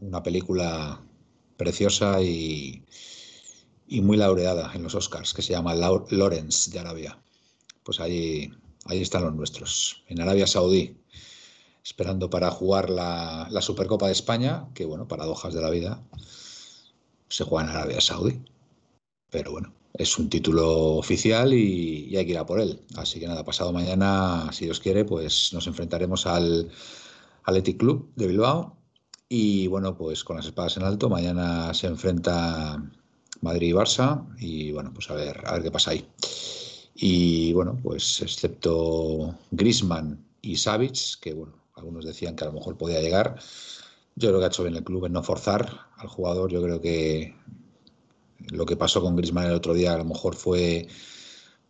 una película preciosa y, y muy laureada en los Oscars que se llama Lawrence de Arabia. Pues ahí, están los nuestros, en Arabia Saudí, esperando para jugar la, la Supercopa de España, que bueno, paradojas de la vida, se juega en Arabia Saudí. Pero bueno, es un título oficial y, hay que ir a por él. Así que nada, pasado mañana, si Dios quiere, pues nos enfrentaremos al Athletic Club de Bilbao. Y bueno, pues con las espadas en alto, mañana se enfrenta Madrid y Barça. Y bueno, pues a ver, a ver qué pasa ahí. Y bueno, pues excepto Grisman y Savic, que bueno, algunos decían que a lo mejor podía llegar. Yo creo que ha hecho bien el club en no forzar al jugador. Yo creo que lo que pasó con Griezmann el otro día a lo mejor fue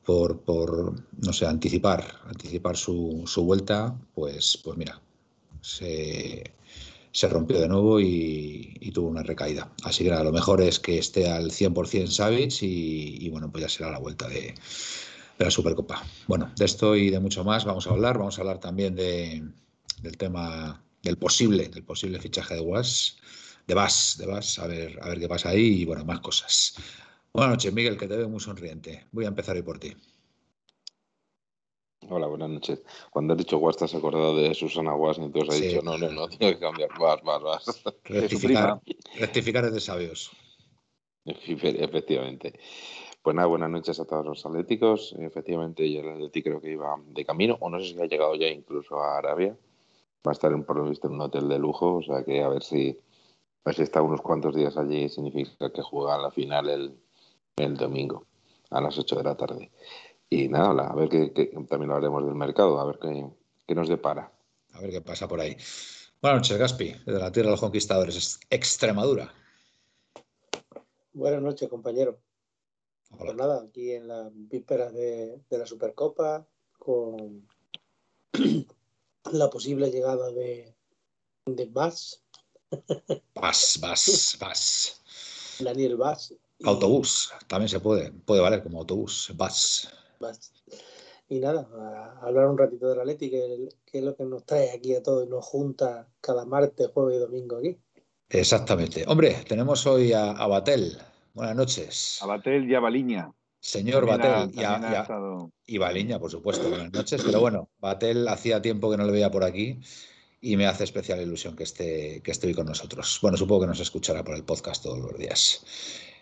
por, por no sé, anticipar, anticipar su, su vuelta, pues, pues mira, se, se rompió de nuevo y, tuvo una recaída. Así que lo mejor es que esté al 100% Savic y, y bueno, pues ya será la vuelta de, de, la Supercopa. Bueno, de esto y de mucho más vamos a hablar. Vamos a hablar también de, del tema del posible, del posible fichaje de Was de Vas, de Vas, a ver, a ver qué pasa ahí y bueno, más cosas. Buenas noches, Miguel, que te veo muy sonriente. Voy a empezar hoy por ti. Hola, buenas noches. Cuando has dicho Guas, te has acordado de Susana Guas y entonces has sí. dicho, no, no, no, tengo que cambiar. Vas, vas, vas. Rectificar, rectificar es de sabios. Efectivamente. Pues nada, buenas noches a todos los atléticos. Efectivamente, yo el Atlético creo que iba de camino, o no sé si ha llegado ya incluso a Arabia. Va a estar en, por lo visto en un hotel de lujo, o sea que a ver si pues si está unos cuantos días allí significa que juega la final el, el domingo a las 8 de la tarde. Y nada, a ver qué, qué también hablaremos del mercado, a ver qué, qué, nos depara. A ver qué pasa por ahí. Buenas noches, Gaspi, desde la tierra de los conquistadores, Extremadura. Buenas noches, compañero. Hola. Pues nada, aquí en la víspera de, de la Supercopa, con la posible llegada de, de Bass Vas, vas, vas. Daniel Vas. Autobús, también se puede, puede valer como autobús, vas. Y nada, a hablar un ratito de la Leti, que, que, es lo que nos trae aquí a todos y nos junta cada martes, jueves y domingo aquí. Exactamente. Hombre, tenemos hoy a, a Batel. Buenas noches. A Batel y a Baliña. Señor Batel y, a, y, a, estado... y Baliña, por supuesto, buenas noches. Pero bueno, Batel hacía tiempo que no le veía por aquí y me hace especial ilusión que esté, que esté hoy con nosotros. Bueno, supongo que nos escuchará por el podcast todos los días.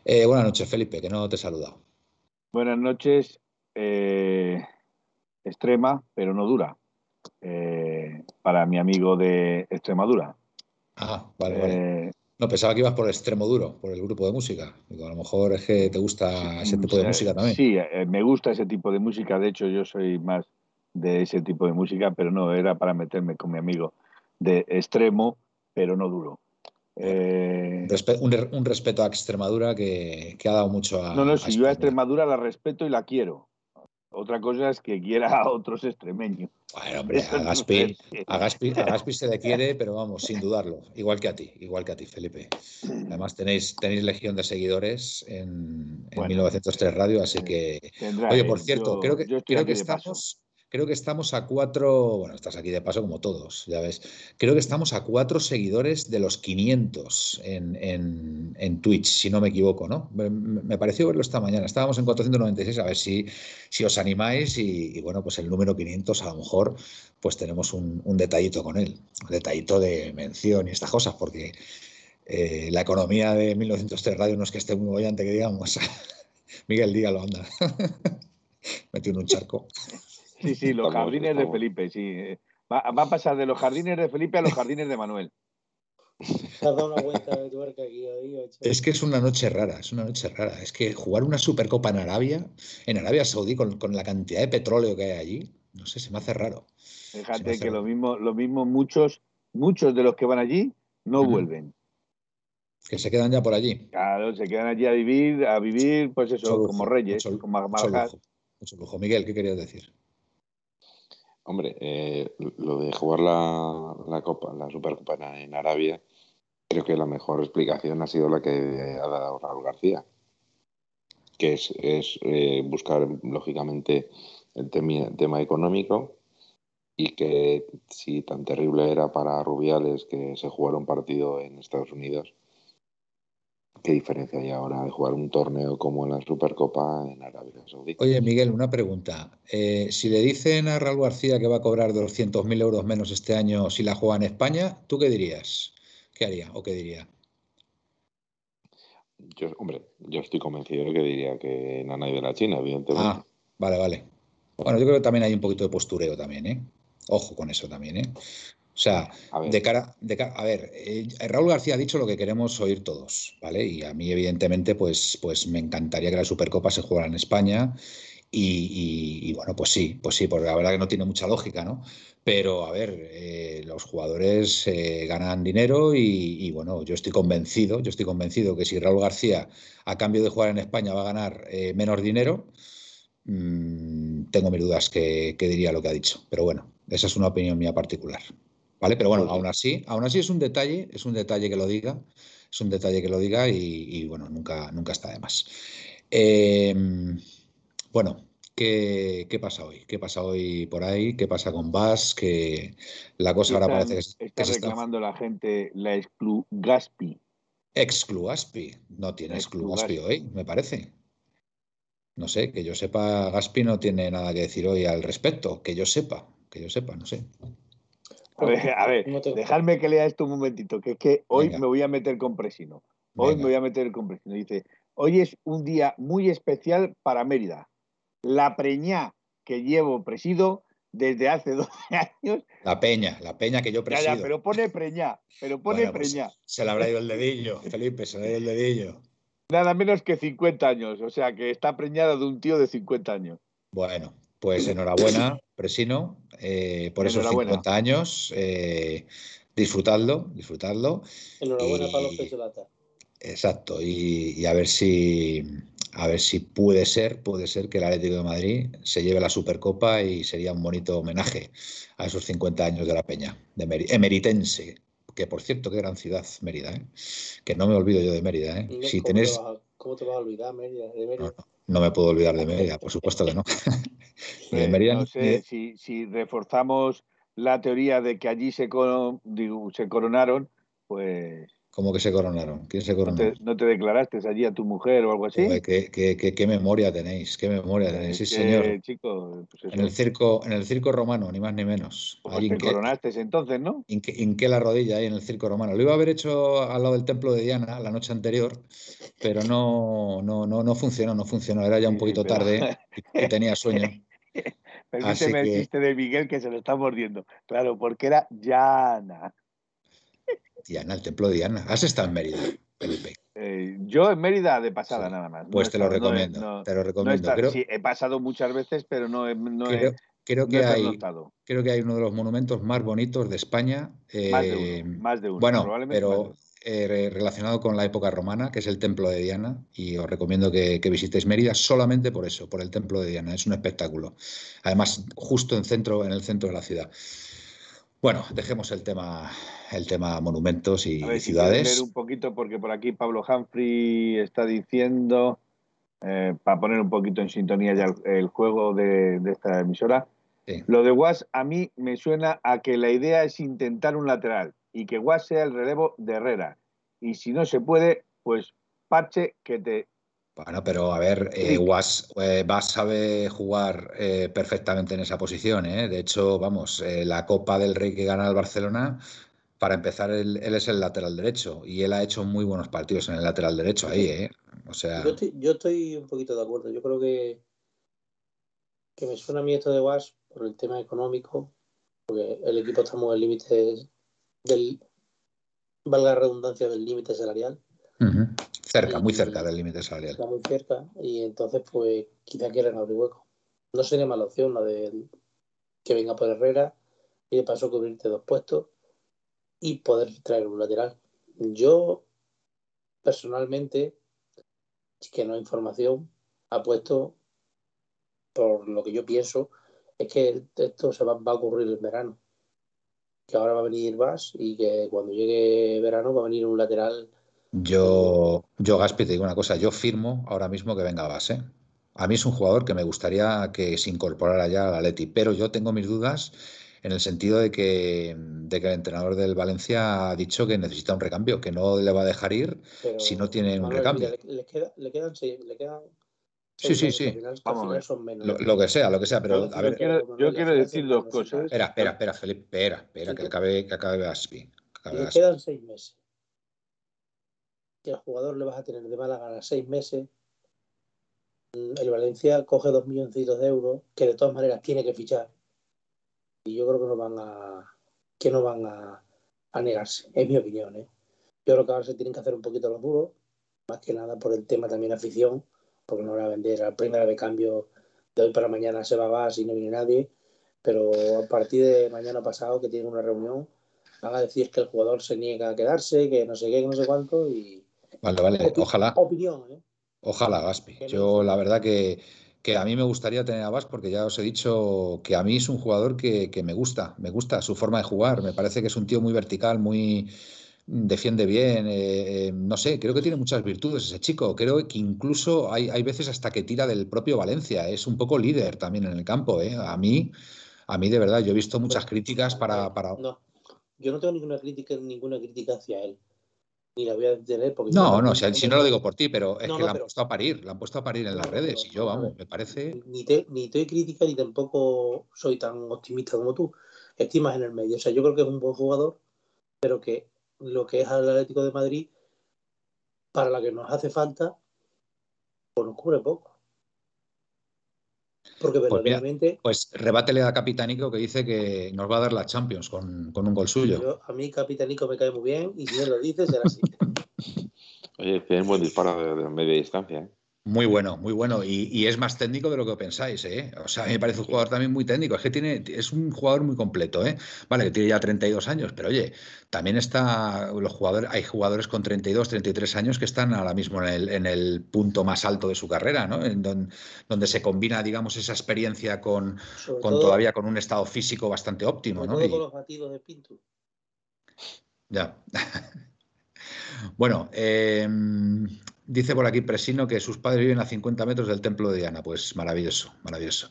Eh, buenas noches, Felipe, que no te he saludado. Buenas noches. Eh, extrema, pero no dura. Eh, para mi amigo de Extremadura. Ah, vale, vale. No, pensaba que ibas por Extremo Duro, por el grupo de música. Digo, a lo mejor es que te gusta ese tipo de música también. Sí, me gusta ese tipo de música. De hecho, yo soy más de ese tipo de música, pero no, era para meterme con mi amigo de extremo, pero no duro. Eh... Un, un, respeto a Extremadura que, que, ha dado mucho a. No, no, si a yo a Extremadura la respeto y la quiero. Otra cosa es que quiera a otros extremeños. Bueno, hombre, a Gaspi, a, Gaspi, a Gaspi, se le quiere, pero vamos, sin dudarlo. Igual que a ti, igual que a ti, Felipe. Además, tenéis, tenéis legión de seguidores en, en bueno, 1903 Radio, así que. Tendrá, oye, por cierto, yo, creo que, creo que estamos. Creo que estamos a cuatro, bueno, estás aquí de paso como todos, ya ves, creo que estamos a cuatro seguidores de los 500 en, en, Twitch, si no me equivoco, ¿no? Me, pareció verlo esta mañana, estábamos en 496, a ver si, si os animáis y, bueno, pues el número 500 a lo mejor pues tenemos un, detallito con él, un detallito de mención y estas cosas, porque eh, la economía de 1903 Radio no es que esté muy bollante, que digamos. Miguel, dígalo, anda. Metió en un charco. Sí, sí, los jardines de Felipe, sí. Va, a pasar de los jardines de Felipe a los jardines de Manuel. Es que es una noche rara, es una noche rara. Es que jugar una Supercopa en Arabia, en Arabia Saudí, con, la cantidad de petróleo que hay allí, no sé, se me hace raro. Fíjate que lo mismo, lo mismo muchos, muchos de los que van allí no vuelven. Que se quedan ya por allí. Claro, se quedan allí a vivir, a vivir, pues eso, como reyes, como mucho lujo. Miguel, ¿qué querías decir? Hombre, eh, lo de jugar la, la, Copa, la Supercopa en Arabia, creo que la mejor explicación ha sido la que ha dado Raúl García, que es, eh, buscar, lógicamente, el tema económico y que si tan terrible era para Rubiales que se jugara un partido en Estados Unidos, ¿Qué diferencia hay ahora de jugar un torneo como la Supercopa en Arabia Saudita? Oye, Miguel, una pregunta. Eh, si le dicen a Raúl García que va a cobrar 200.000 euros menos este año si la juega en España, ¿tú qué dirías? ¿Qué haría o qué diría? Yo, hombre, yo estoy convencido de que diría que Nana y de la China, evidentemente. Ah, vale, vale. Bueno, yo creo que también hay un poquito de postureo también, ¿eh? Ojo con eso también, ¿eh? O sea, de cara, de a ver, eh, Raúl García ha dicho lo que queremos oír todos, ¿vale? Y a mí, evidentemente, pues, pues me encantaría que la Supercopa se jugara en España. Y, bueno, pues sí, pues sí, porque la verdad que no tiene mucha lógica, ¿no? Pero a ver, eh, los jugadores eh, ganan dinero y, bueno, yo estoy convencido, yo estoy convencido que si Raúl García, a cambio de jugar en España, va a ganar menos dinero, mm, tengo mis dudas que, que diría lo que ha dicho. Pero bueno, esa es una opinión mía particular. ¿Vale? Pero bueno, aún así, aún así es un detalle, es un detalle que lo diga, es un detalle que lo diga y, bueno, nunca, nunca está de más. Em, bueno, ¿qué, pasa hoy? ¿Qué pasa hoy por ahí? ¿Qué pasa con Bas? Que la cosa ahora parece que, está reclamando la gente la exclu Gaspi. Exclu Gaspi. No tiene exclu Gaspi hoy, me parece. No sé, que yo sepa, Gaspi no tiene nada que decir hoy al respecto, que yo sepa, que yo sepa, no sé. A ver, dejadme que lea esto un momentito, que es que hoy me voy a meter con Presino. Hoy me voy a meter con Presino. Dice, hoy es un día muy especial para Mérida. La preñá que llevo presido desde hace 12 años. La peña, la peña que yo presido. Ya, pero pone preñá, pero pone pues preñá. se le habrá ido el dedillo, Felipe, se le ha ido el dedillo. Nada menos que 50 años, o sea que está preñada de un tío de 50 años. Bueno, pues enhorabuena, Presino, eh, por esos 50 años. Eh, disfrutadlo, disfrutadlo. Enhorabuena para los pecholatas. Exacto, y, a ver si a ver si puede ser, puede ser que el Atlético de Madrid se lleve la Supercopa y sería un bonito homenaje a esos 50 años de la Peña, de emeritense, que por cierto, qué gran ciudad, Mérida, ¿eh? que no me olvido yo de Mérida. ¿eh? si ¿cómo, tenés... te vas a, ¿Cómo te vas a olvidar Mérida, de Mérida? No, me puedo olvidar de Mérida, por supuesto que no. no sé si, reforzamos la teoría de que allí se, se coronaron, pues ¿Cómo que se coronaron? ¿Quién se coronó? ¿No te, declaraste allí a tu mujer o algo así? qué, memoria tenéis, qué memoria tenéis, sí, señor. Pues en, el circo, en el circo romano, ni más ni menos. Pues te coronaste entonces, ¿no? Hinqué la rodilla ahí en el circo romano. Lo iba a haber hecho al lado del templo de Diana la noche anterior, pero no, no, no, no funcionó, no funcionó. Era ya un poquito tarde y tenía sueño. Permíteme el chiste de Miguel que se lo está mordiendo. Claro, porque era Diana. Diana, el templo de Diana. ¿Has estado en Mérida, Felipe? Eh, yo en Mérida de pasada nada más. Pues te, lo recomiendo, te lo recomiendo. sí, he pasado muchas veces, pero no, he, creo, que hay, creo que hay uno de los monumentos más bonitos de España. más, de uno, Bueno, pero eh, relacionado con la época romana, que es el templo de Diana, y os recomiendo que, visitéis Mérida solamente por eso, por el templo de Diana. Es un espectáculo. Además, justo en, centro, en el centro de la ciudad. Bueno, dejemos el tema, el tema monumentos y ciudades. Si un poquito, porque por aquí Pablo Humphrey está diciendo, eh, para poner un poquito en sintonía ya el, juego de, esta emisora, Lo de Guas a mí me suena a que la idea es intentar un lateral y que Guas sea el relevo de Herrera. Y si no se puede, pues parche que te bueno, pero a ver, eh, Was, eh, sabe jugar eh, perfectamente en esa posición. ¿eh? De hecho, vamos, la Copa del Rey que gana el Barcelona, para empezar, él, es el lateral derecho y él ha hecho muy buenos partidos en el lateral derecho ahí. ¿eh? O sea... yo, estoy, un poquito de acuerdo. Yo creo que, que me suena a mí esto de Was por el tema económico, porque el equipo está muy al límite del, valga la redundancia, del límite salarial. Cerca, muy cerca del límite salarial. Está muy cerca y entonces pues quizá quieren abrir hueco. No sería mala opción la de que venga por Herrera y de paso cubrirte dos puestos y poder traer un lateral. Yo personalmente, que no hay información, apuesto por lo que yo pienso, es que esto se va, va a ocurrir en verano. Que ahora va a venir Vas y que cuando llegue verano va a venir un lateral yo, yo Gaspi, te digo una cosa, yo firmo ahora mismo que venga a base. A mí es un jugador que me gustaría que se incorporara ya al Atleti, pero yo tengo mis dudas en el sentido de que, de que el entrenador del Valencia ha dicho que necesita un recambio, que no le va a dejar ir si no tiene un recambio. Le, quedan seis, le quedan Sí, sí, sí. Lo, que sea, lo que sea, pero a ver. Yo quiero, decir dos cosas. Espera, espera, espera, Felipe, espera, espera, que acabe, que acabe Gaspi. Le quedan seis meses que al jugador le vas a tener de mala gana seis meses. El Valencia coge dos milloncitos de euros que de todas maneras tiene que fichar. Y yo creo que no van a que no van a, negarse, es mi opinión. ¿eh? Yo creo que ahora se tienen que hacer un poquito los duros, más que nada por el tema también afición, porque no van a vender al primera de cambio de hoy para mañana se va a vas y no viene nadie. Pero a partir de mañana pasado, que tienen una reunión, van a decir que el jugador se niega a quedarse, que no sé qué, que no sé cuánto, y, Vale, vale, ojalá. Opinión, ¿eh? Ojalá, Gaspi. Yo la verdad que, a mí me gustaría tener a Vas porque ya os he dicho que a mí es un jugador que, me gusta, me gusta su forma de jugar. Me parece que es un tío muy vertical, muy defiende bien, eh, eh, no sé, creo que tiene muchas virtudes ese chico. Creo que incluso hay, hay veces hasta que tira del propio Valencia. Es un poco líder también en el campo. ¿eh? A mí, a mí de verdad, yo he visto muchas críticas para, para... No, yo no tengo ninguna crítica, ninguna crítica hacia él ni la voy a tener porque... No, no, si, no lo digo por ti, pero es que la han puesto a parir, la han puesto a parir en las redes y yo, vamos, me parece... Ni te, ni te crítica ni tampoco soy tan optimista como tú. Estimas en el medio. O sea, yo creo que es un buen jugador, pero que lo que es el Atlético de Madrid, para la que nos hace falta, pues nos cubre poco. Porque pues verdaderamente. Pues, rebátele a Capitanico que dice que nos va a dar la Champions con, un gol suyo. a mí Capitanico me cae muy bien y si él lo dice será así. Oye, tiene un buen disparo de, media distancia. ¿eh? Muy bueno, muy bueno. Y, es más técnico de lo que pensáis, ¿eh? O sea, me parece un jugador también muy técnico. Es que tiene, es un jugador muy completo, ¿eh? Vale, que tiene ya 32 años, pero oye, también está, los jugadores, hay jugadores con 32, 33 años que están ahora mismo en el, en el punto más alto de su carrera, ¿no? En donde, se combina, digamos, esa experiencia con, con todavía con un estado físico bastante óptimo, ¿no? con los batidos de Pinto. Ya. bueno, eh, Dice por aquí Presino que sus padres viven a 50 metros del templo de Diana. Pues maravilloso, maravilloso.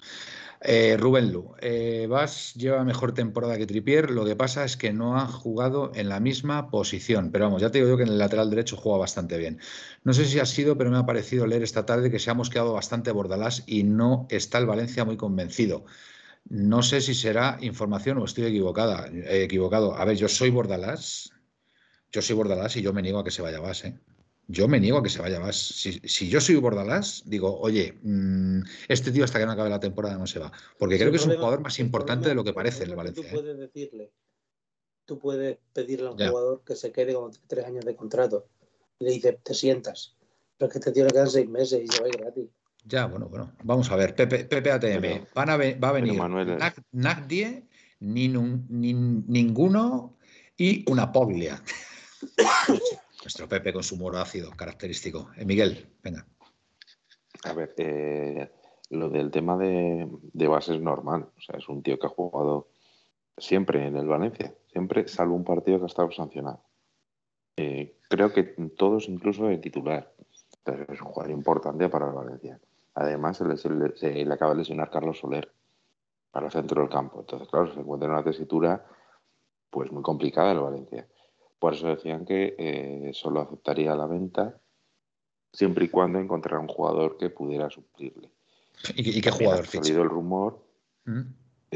Eh, Rubén Lu, eh, Vas lleva mejor temporada que Tripier, lo que pasa es que no ha jugado en la misma posición, pero vamos, ya te digo yo que en el lateral derecho juega bastante bien. No sé si ha sido, pero me ha parecido leer esta tarde que se ha mosqueado bastante Bordalás y no está el Valencia muy convencido. No sé si será información o estoy equivocada, eh, equivocado. A ver, yo soy Bordalás, yo soy Bordalás y yo me niego a que se vaya Vas, ¿eh? Yo me niego a que se vaya más. Si, yo soy Bordalás, digo, oye, mm, este tío hasta que no acabe la temporada no se va. Porque creo que es un jugador más importante de lo que parece en el Valencia. Tú ¿eh? puedes decirle, tú puedes pedirle a un jugador que se quede con tres años de contrato. Y le dices, te sientas. Pero es que este tío le quedan seis meses y se va a ir gratis. Ya, bueno, bueno. Vamos a ver, Pepe, Pepe ATM. Van a va a venir nadie, ni, ni, ninguno y una poglia. Nuestro Pepe con su humor ácido característico. Eh, Miguel, venga. A ver, eh, lo del tema de, base es normal. O sea, es un tío que ha jugado siempre en el Valencia, siempre, salvo un partido que ha estado sancionado. Eh, creo que todos, incluso de titular. es un jugador importante para el Valencia. Además, se le, acaba de lesionar Carlos Soler. para el centro del campo. Entonces, claro, se encuentra en una tesitura pues muy complicada el Valencia. Por eso decían que eh, solo aceptaría la venta siempre y cuando encontrara un jugador que pudiera suplirle. ¿Y, qué jugador? Ha salido el rumor, ¿Mm?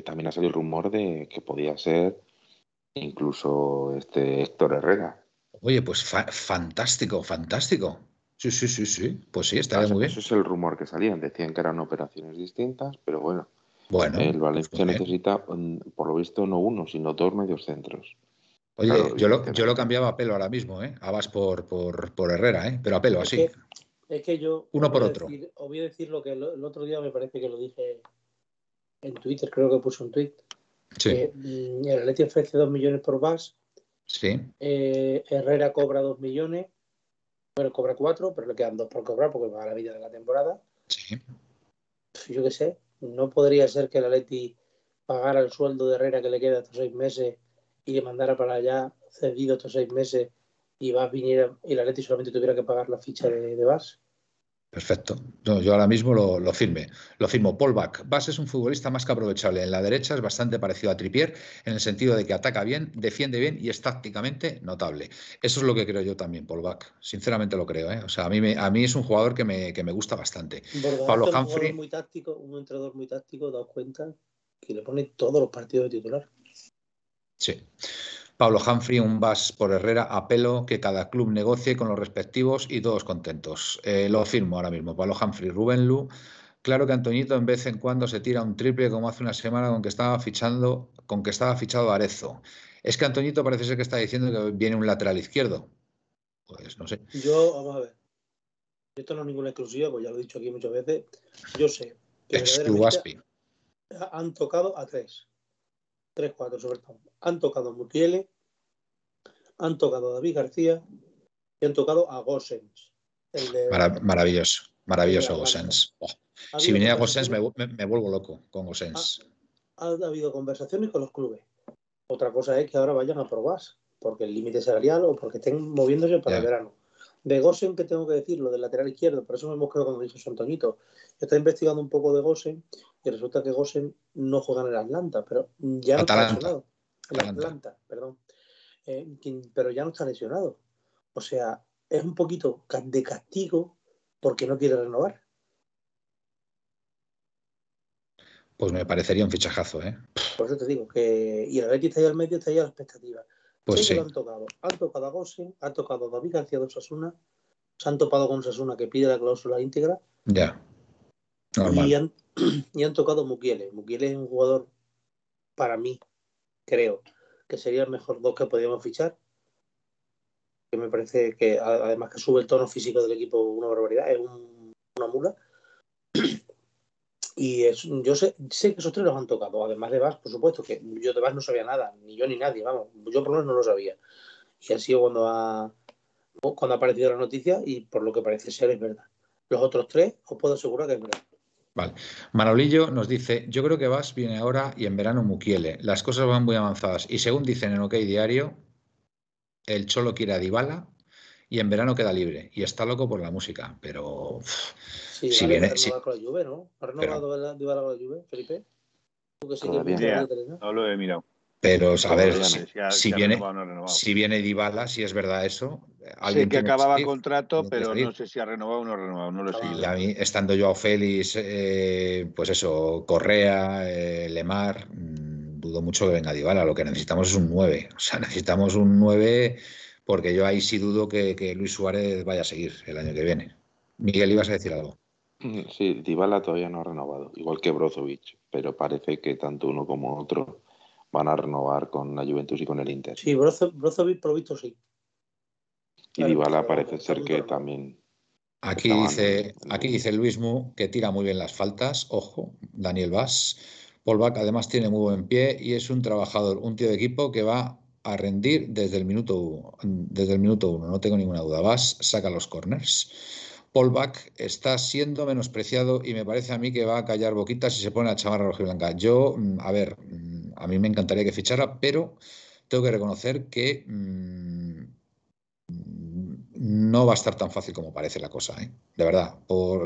también ha salido el rumor de que podía ser incluso este Héctor Herrera. Oye, pues fantástico, fantástico. Sí, sí, sí, sí. Pues sí, estaría muy bien. Eso es el rumor que salían. Decían que eran operaciones distintas, pero bueno. Bueno. El Valencia pues necesita, mm, por lo visto, no uno, sino dos medios centros. Oye, yo, lo, yo lo cambiaba a pelo ahora mismo, ¿eh? Abas por, por, por Herrera, ¿eh? Pero a pelo, así. es que yo. Uno por otro. os voy a decir lo que el, otro día me parece que lo dije en Twitter, creo que puse un tweet. Sí. Mm, el Atleti ofrece dos millones por Bas. Sí. Eh, Herrera cobra dos millones. Bueno, cobra cuatro, pero le quedan dos por cobrar porque va a la vida de la temporada. Sí. Yo qué sé, no podría ser que el Atleti pagara el sueldo de Herrera que le queda estos seis meses y le mandara para allá cedido estos seis meses y Vas viniera y la Leti solamente tuviera que pagar la ficha de, de Vas. Perfecto. yo ahora mismo lo, lo, firme. Lo firmo. Paul Bach. Bas es un futbolista más que aprovechable. En la derecha es bastante parecido a Tripier en el sentido de que ataca bien, defiende bien y es tácticamente notable. Eso es lo que creo yo también, Paul Bach. Sinceramente lo creo. ¿eh? O sea, a mí, me, a mí es un jugador que me, que me gusta bastante. Pablo Humphrey. Un, muy táctico, un entrenador muy táctico, dado cuenta que le pone todos los partidos de titular. Sí. Pablo Humphrey, un vas por Herrera a pelo que cada club negocie con los respectivos y todos contentos. Eh, lo firmo ahora mismo. Pablo Humphrey, Rubén Lu. Claro que Antoñito en vez en cuando se tira un triple como hace una semana con que estaba fichando, con que estaba fichado Arezo. Es que Antoñito parece ser que está diciendo que viene un lateral izquierdo. Pues no sé. Yo, vamos a ver. Esto no es ninguna exclusiva, pues ya lo he dicho aquí muchas veces. Yo sé. Que Han tocado a tres. 3-4 sobre todo. Han tocado a Mutiele, han tocado a David García y han tocado a Gossens. maravilloso, maravilloso Gossens. Oh, si viniera Gossens me, vuelvo loco con Gossens. Ha, habido conversaciones con los clubes. Otra cosa es que ahora vayan a probar, porque el límite salarial o porque estén moviéndose para el verano. De Gossen, que tengo que decir, lo del lateral izquierdo, por eso me hemos quedado cuando dijo Antonito. Está investigando un poco de Gossen y resulta que Gossen no juega en el Atlanta, pero ya no está lesionado. En Atlanta, perdón. Eh, pero ya no está lesionado. O sea, es un poquito de castigo porque no quiere renovar. Pues me parecería un fichajazo, ¿eh? Por eso te digo que. Y el Atleti está ahí al medio, está ahí a la expectativa. Pues sí. han tocado. Han tocado a Gossen, han tocado a David García de Osasuna, se han topado con Osasuna que pide la cláusula íntegra. Ya. Y han, y han tocado Mukiele. Mukiele es un jugador, para mí, creo, que sería el mejor dos que podríamos fichar. Que me parece que, además que sube el tono físico del equipo una barbaridad, es una mula. Y yo sé, sé que esos tres los han tocado, además de Vas, por supuesto, que yo de Vas no sabía nada, ni yo ni nadie, vamos, yo por lo menos no lo sabía. Y ha sido cuando ha, cuando ha aparecido la noticia y por lo que parece ser es verdad. Los otros tres os puedo asegurar que es verdad. Vale. Manolillo nos dice, yo creo que Vas viene ahora y en verano Mukiele. Las cosas van muy avanzadas. Y según dicen en OK Diario, el Cholo quiere a Dybala y en verano queda libre. Y está loco por la música. Pero si viene. con la Juve, ¿no? ¿Ha renovado la, con la Juve, Felipe? no lo he mirado. Pero, a ver, si, viene, si viene Dybala, si es verdad eso. Sé que acababa contrato, pero no sé si ha renovado o no ha renovado, no lo sé. Y a mí, estando yo a Félix, eh, pues eso, Correa, eh, Lemar, mm, dudo mucho que venga Dybala. Lo que necesitamos es un 9. O sea, necesitamos un 9 porque yo ahí sí dudo que, que Luis Suárez vaya a seguir el año que viene. Miguel, ibas a decir algo. Sí, Dybala todavía no ha renovado, igual que Brozovic, pero parece que tanto uno como otro van a renovar con la Juventus y con el Inter. Sí, Brozovic por visto sí. Y Dybala parece ser que también. Aquí dice, aquí dice Luis Mu que tira muy bien las faltas, ojo, Daniel Vaz. Paul Bach además tiene muy buen pie y es un trabajador, un tío de equipo que va a rendir desde el minuto, desde el minuto uno, no tengo ninguna duda. Vas, saca los corners. Paul Bach está siendo menospreciado y me parece a mí que va a callar boquitas si se pone a chamarra roja y blanca. Yo, mm, a ver, mm, a mí me encantaría que fichara, pero tengo que reconocer que mm, no va a estar tan fácil como parece la cosa, ¿eh? de verdad.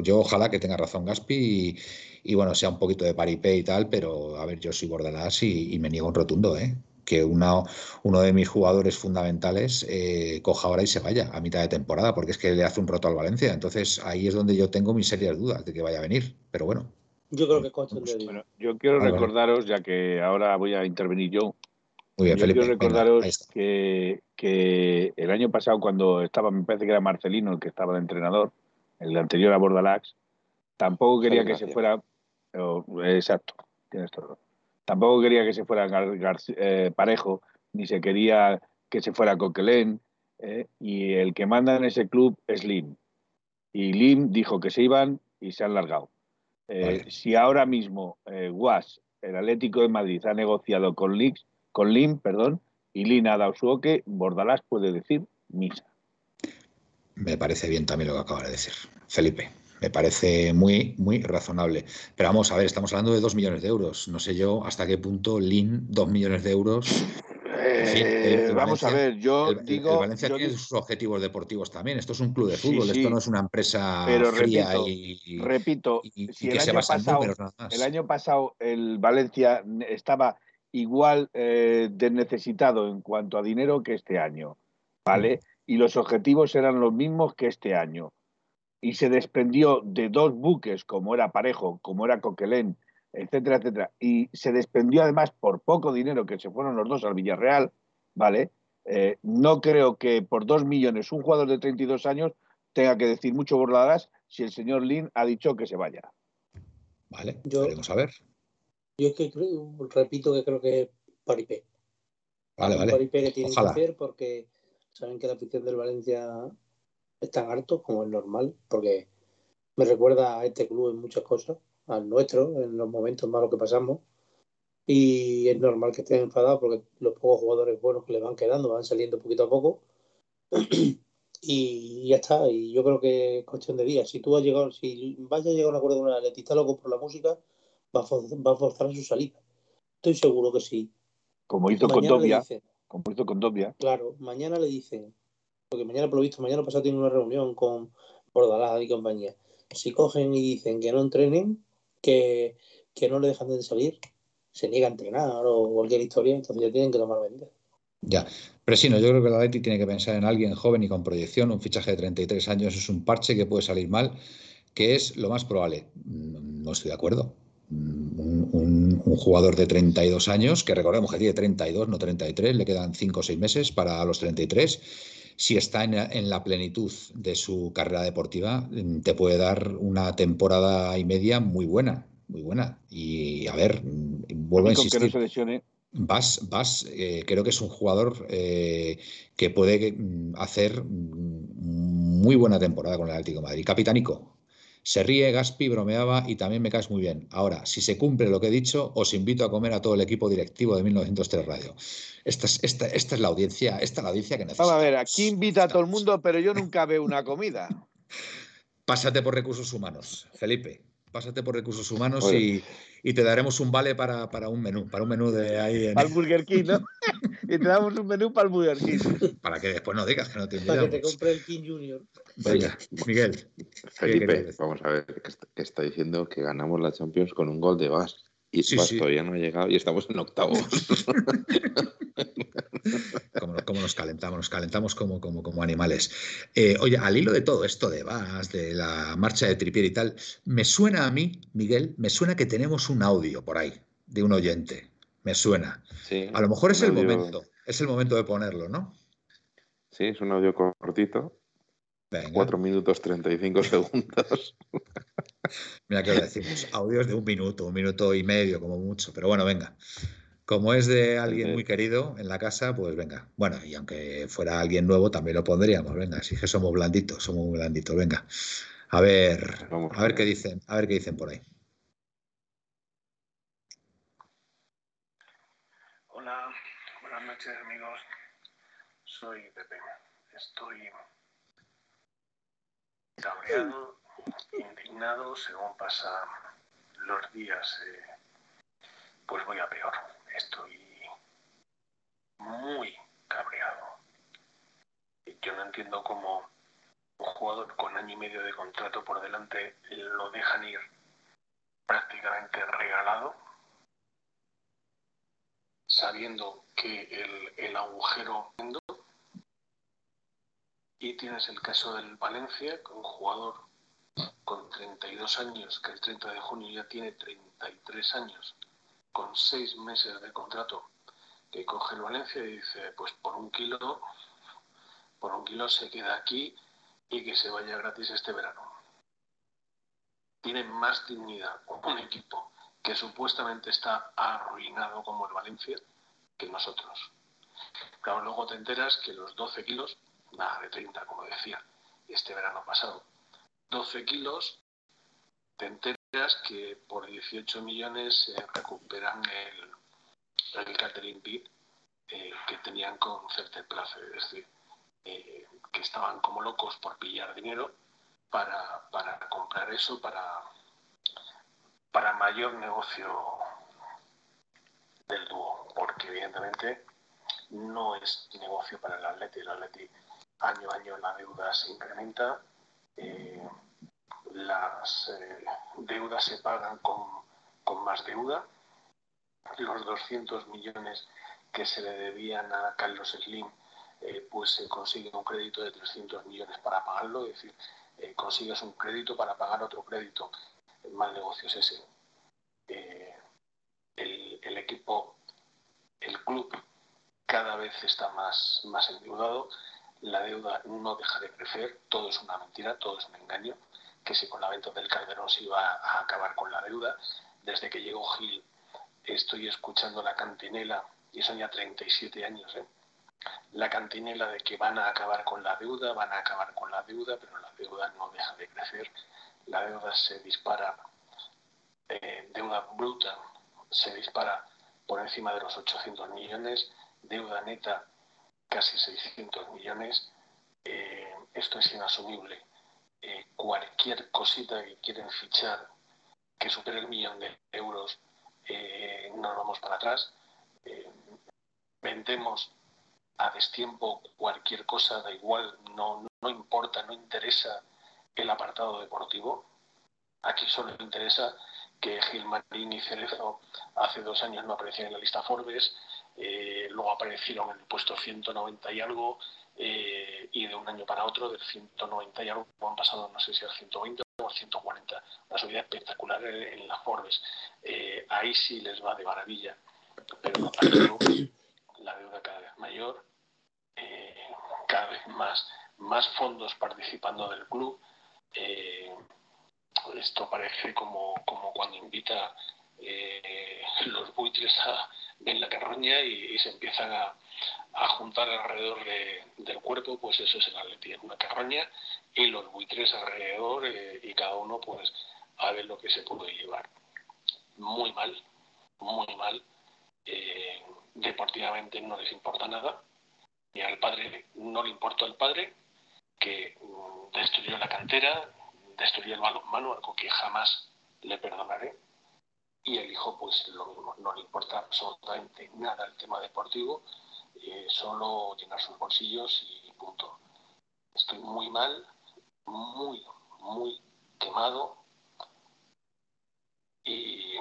yo ojalá que tenga razón Gaspi y, bueno, sea un poquito de paripé y tal, pero a ver, yo soy Bordalás y, me niego un rotundo, ¿eh? Que uno de mis jugadores fundamentales eh, coja ahora y se vaya a mitad de temporada, porque es que le hace un roto al Valencia. Entonces ahí es donde yo tengo mis serias dudas de que vaya a venir, pero bueno. Yo creo que bueno, yo quiero recordaros, ya que ahora voy a intervenir yo, muy bien, yo Quiero recordaros que, que, el año pasado, cuando estaba, me parece que era Marcelino el que estaba de entrenador, el anterior a Bordalax, tampoco quería que se fuera. exacto, tienes todo. Tampoco quería que se fuera eh, Parejo, ni se quería que se fuera Coquelén, eh, y el que manda en ese club es Lim. Y Lim dijo que se iban y se han largado. Eh, si ahora mismo Guas, el Atlético de Madrid, ha negociado con Lix, con Lim, perdón, y Lin ha dado su ok, Bordalás puede decir misa. Me parece bien también lo que acaba de decir, Felipe. Me parece muy, muy razonable. Pero vamos a ver, estamos hablando de dos millones de euros. No sé yo hasta qué punto Lin, dos millones de euros. Eh, vamos a ver, yo digo. El Valencia tiene sus objetivos deportivos también. Esto es un club de fútbol, esto no es una empresa pero fría repito, y. Repito, si el, año pasado, el año pasado el Valencia estaba igual eh, de necesitado en cuanto a dinero que este año, ¿vale? Y los objetivos eran los mismos que este año. Y se desprendió de dos buques, como era Parejo, como era Coquelén, etcétera, etcétera. Y se desprendió además por poco dinero que se fueron los dos al Villarreal, ¿vale? Eh, no creo que por dos millones un jugador de 32 años tenga que decir mucho bordadas si el señor Lin ha dicho que se vaya. Vale, Yo, veremos a ver. Yo es que repito que creo que es Paripé. Vale, vale. Paripé que tienen que hacer porque saben que la afición del Valencia es tan harto como es normal, porque me recuerda a este club en muchas cosas, al nuestro, en los momentos malos que pasamos. Y es normal que estén enfadados porque los pocos jugadores buenos que le van quedando van saliendo poquito a poco. y ya está. Y yo creo que es cuestión de días. Si tú has llegado, si vas a llegar a un acuerdo con un atletista loco por la música, va a, forzar su salida. Estoy seguro que sí. Como hizo con Dobia. Como hizo con Dobia. Claro, mañana le dicen, porque mañana por lo visto, mañana pasado tiene una reunión con Bordalás y compañía. Si cogen y dicen que no entrenen, que, no le dejan de salir, se niega a entrenar o cualquier historia, entonces ya tienen que tomar medidas. Ya, pero sí, no, yo creo que la Leti tiene que pensar en alguien joven y con proyección. Un fichaje de 33 años es un parche que puede salir mal, que es lo más probable. No estoy de acuerdo un, jugador de 32 años, que recordemos que tiene 32, no 33, le quedan 5 o 6 meses para los 33. Si está en, la plenitud de su carrera deportiva, te puede dar una temporada y media muy buena, muy buena. Y a ver, vuelvo a insistir. Vas, vas, eh, creo que es un jugador eh, que puede mm, hacer mm, muy buena temporada con el Atlético de Madrid. Capitánico, se ríe, Gaspi bromeaba y también me caes muy bien. Ahora, si se cumple lo que he dicho, os invito a comer a todo el equipo directivo de 1903 Radio. Esta es, esta, esta es la audiencia, esta es la audiencia que necesitamos. Vamos a ver, aquí invita a todo el mundo, pero yo nunca veo una comida. Pásate por recursos humanos, Felipe pásate por recursos humanos y, te daremos un vale para, un menú, para un menú de ahí. En... Para el Burger King, ¿no? y te damos un menú para el Burger King. Para que después no digas que no te invitamos. Para que te compre el King Junior. Venga, Miguel. Felipe, vamos a ver, que está diciendo que ganamos la Champions con un gol de Vas. Y sí, todavía no ha llegado y estamos en octavos. como, nos calentamos, nos calentamos como, como, como animales. Eh, oye, al hilo de todo esto de Vas, de la marcha de Tripier y tal, me suena a mí, Miguel, me suena que tenemos un audio por ahí de un oyente. Me suena. a lo mejor es el momento, es el momento de ponerlo, ¿no? Sí, es un audio cortito. Venga. 4 minutos 35 segundos. Mira que le decimos, audios de un minuto, un minuto y medio como mucho, pero bueno, venga. Como es de alguien muy querido en la casa, pues venga. Bueno, y aunque fuera alguien nuevo, también lo pondríamos. Venga, si que somos blanditos, somos muy blanditos. Venga. A ver, a ver qué dicen, a ver qué dicen por ahí. Hola, buenas noches amigos. Soy Pepe. Estoy cabreado, indignado, según pasan los días, eh, pues voy a peor estoy muy cabreado. Yo no entiendo cómo un jugador con año y medio de contrato por delante lo dejan ir prácticamente regalado, sabiendo que el, el agujero y tienes el caso del Valencia, un jugador con 32 años, que el 30 de junio ya tiene 33 años, con seis meses de contrato, que coge el Valencia y dice, pues por un kilo, por un kilo se queda aquí y que se vaya gratis este verano. Tiene más dignidad un equipo que supuestamente está arruinado como el Valencia que nosotros. Claro, luego te enteras que los 12 kilos nada de 30, como decía, este verano pasado. 12 kilos, te enteras que por 18 millones se recuperan el, el catering bid eh, que tenían con Plaza, es decir, eh, que estaban como locos por pillar dinero para, para comprar eso, para, para mayor negocio del dúo, porque evidentemente no es negocio para el Atleti, el Atleti año a año la deuda se incrementa, eh, las eh, deudas se pagan con, más deuda, los 200 millones que se le debían a Carlos Slim, eh, pues se consigue un crédito de 300 millones para pagarlo, es decir, consigues un crédito para pagar otro crédito. El mal negocio es ese. El, el, equipo, el club cada vez está más, más endeudado la deuda no deja de crecer, todo es una mentira, todo es un engaño, que si con la venta del Calderón se iba a acabar con la deuda, desde que llegó Gil estoy escuchando la cantinela, y son ya 37 años, ¿eh? la cantinela de que van a acabar con la deuda, van a acabar con la deuda, pero la deuda no deja de crecer, la deuda se dispara, eh, deuda bruta se dispara por encima de los 800 millones, deuda neta casi 600 millones, eh, esto es inasumible. Eh, cualquier cosita que quieren fichar que supere el millón de euros, eh, no vamos para atrás. vendemos a destiempo cualquier cosa, da igual, no, no importa, no interesa el apartado deportivo. Aquí solo interesa que Gilmarín y Cerezo hace dos años no aparecían en la lista Forbes, eh, luego aparecieron en el puesto 190 y algo, eh, y de un año para otro, del 190 y algo, han pasado, no sé si al 120 o al 140. Una subida espectacular en, las Forbes. Eh, ahí sí les va de maravilla, pero la deuda cada vez mayor, cada vez más, más fondos participando del club. esto parece como, como cuando invita los buitres a, en la carroña y, se empiezan a, juntar alrededor del cuerpo, pues eso es el atleti, en una carroña y los buitres alrededor eh, y cada uno pues a ver lo que se puede llevar. Muy mal, muy mal. Eh, deportivamente no les importa nada, ni al padre no le importó al padre, que mm, destruyó la cantera, destruyó el balonmano, algo que jamás le perdonaré y el hijo pues lo mismo, no le importa absolutamente nada el tema deportivo, eh, solo llenar sus bolsillos y punto. Estoy muy mal, muy, muy quemado y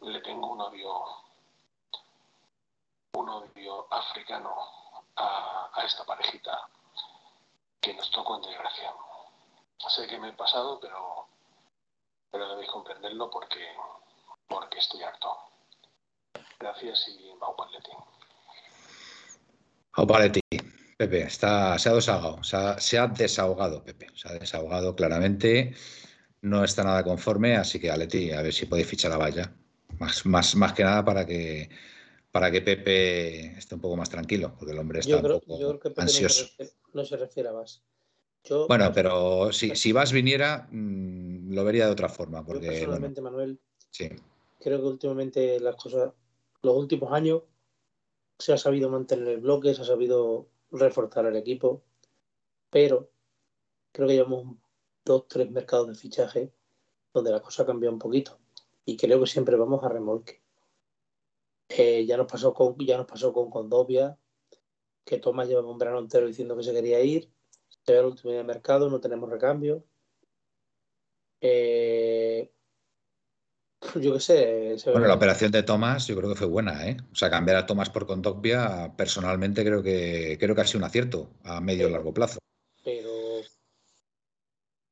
le tengo un odio, un odio africano a, a esta parejita que nos tocó en desgracia. Sé que me he pasado, pero, pero debéis comprenderlo porque porque estoy harto. Gracias y Mau Paletti. Mau Paletti. Pepe, está, se ha desahogado, se ha, desahogado, Pepe, se ha desahogado claramente, no está nada conforme, así que Aleti, a ver si puede fichar la valla, más, más, más que nada para que para que Pepe esté un poco más tranquilo, porque el hombre está un poco ansioso. No se, refiere, a Vas. bueno, pero si, si Vas viniera, mm, lo vería de otra forma. Porque, personalmente, Manuel, sí creo que últimamente las cosas, los últimos años, se ha sabido mantener el bloque, se ha sabido reforzar el equipo, pero creo que llevamos dos, tres mercados de fichaje donde la cosa cambiado un poquito y creo que siempre vamos a remolque. Eh, ya nos pasó con ya nos pasó con Condovia, que Tomás llevaba un verano entero diciendo que se quería ir, Se ve el último día de mercado, no tenemos recambio. Eh, yo qué sé. bueno, la operación de Thomas yo creo que fue buena, ¿eh? O sea, cambiar a Thomas por Condogbia, personalmente creo que creo que ha sido un acierto a medio y largo plazo. Pero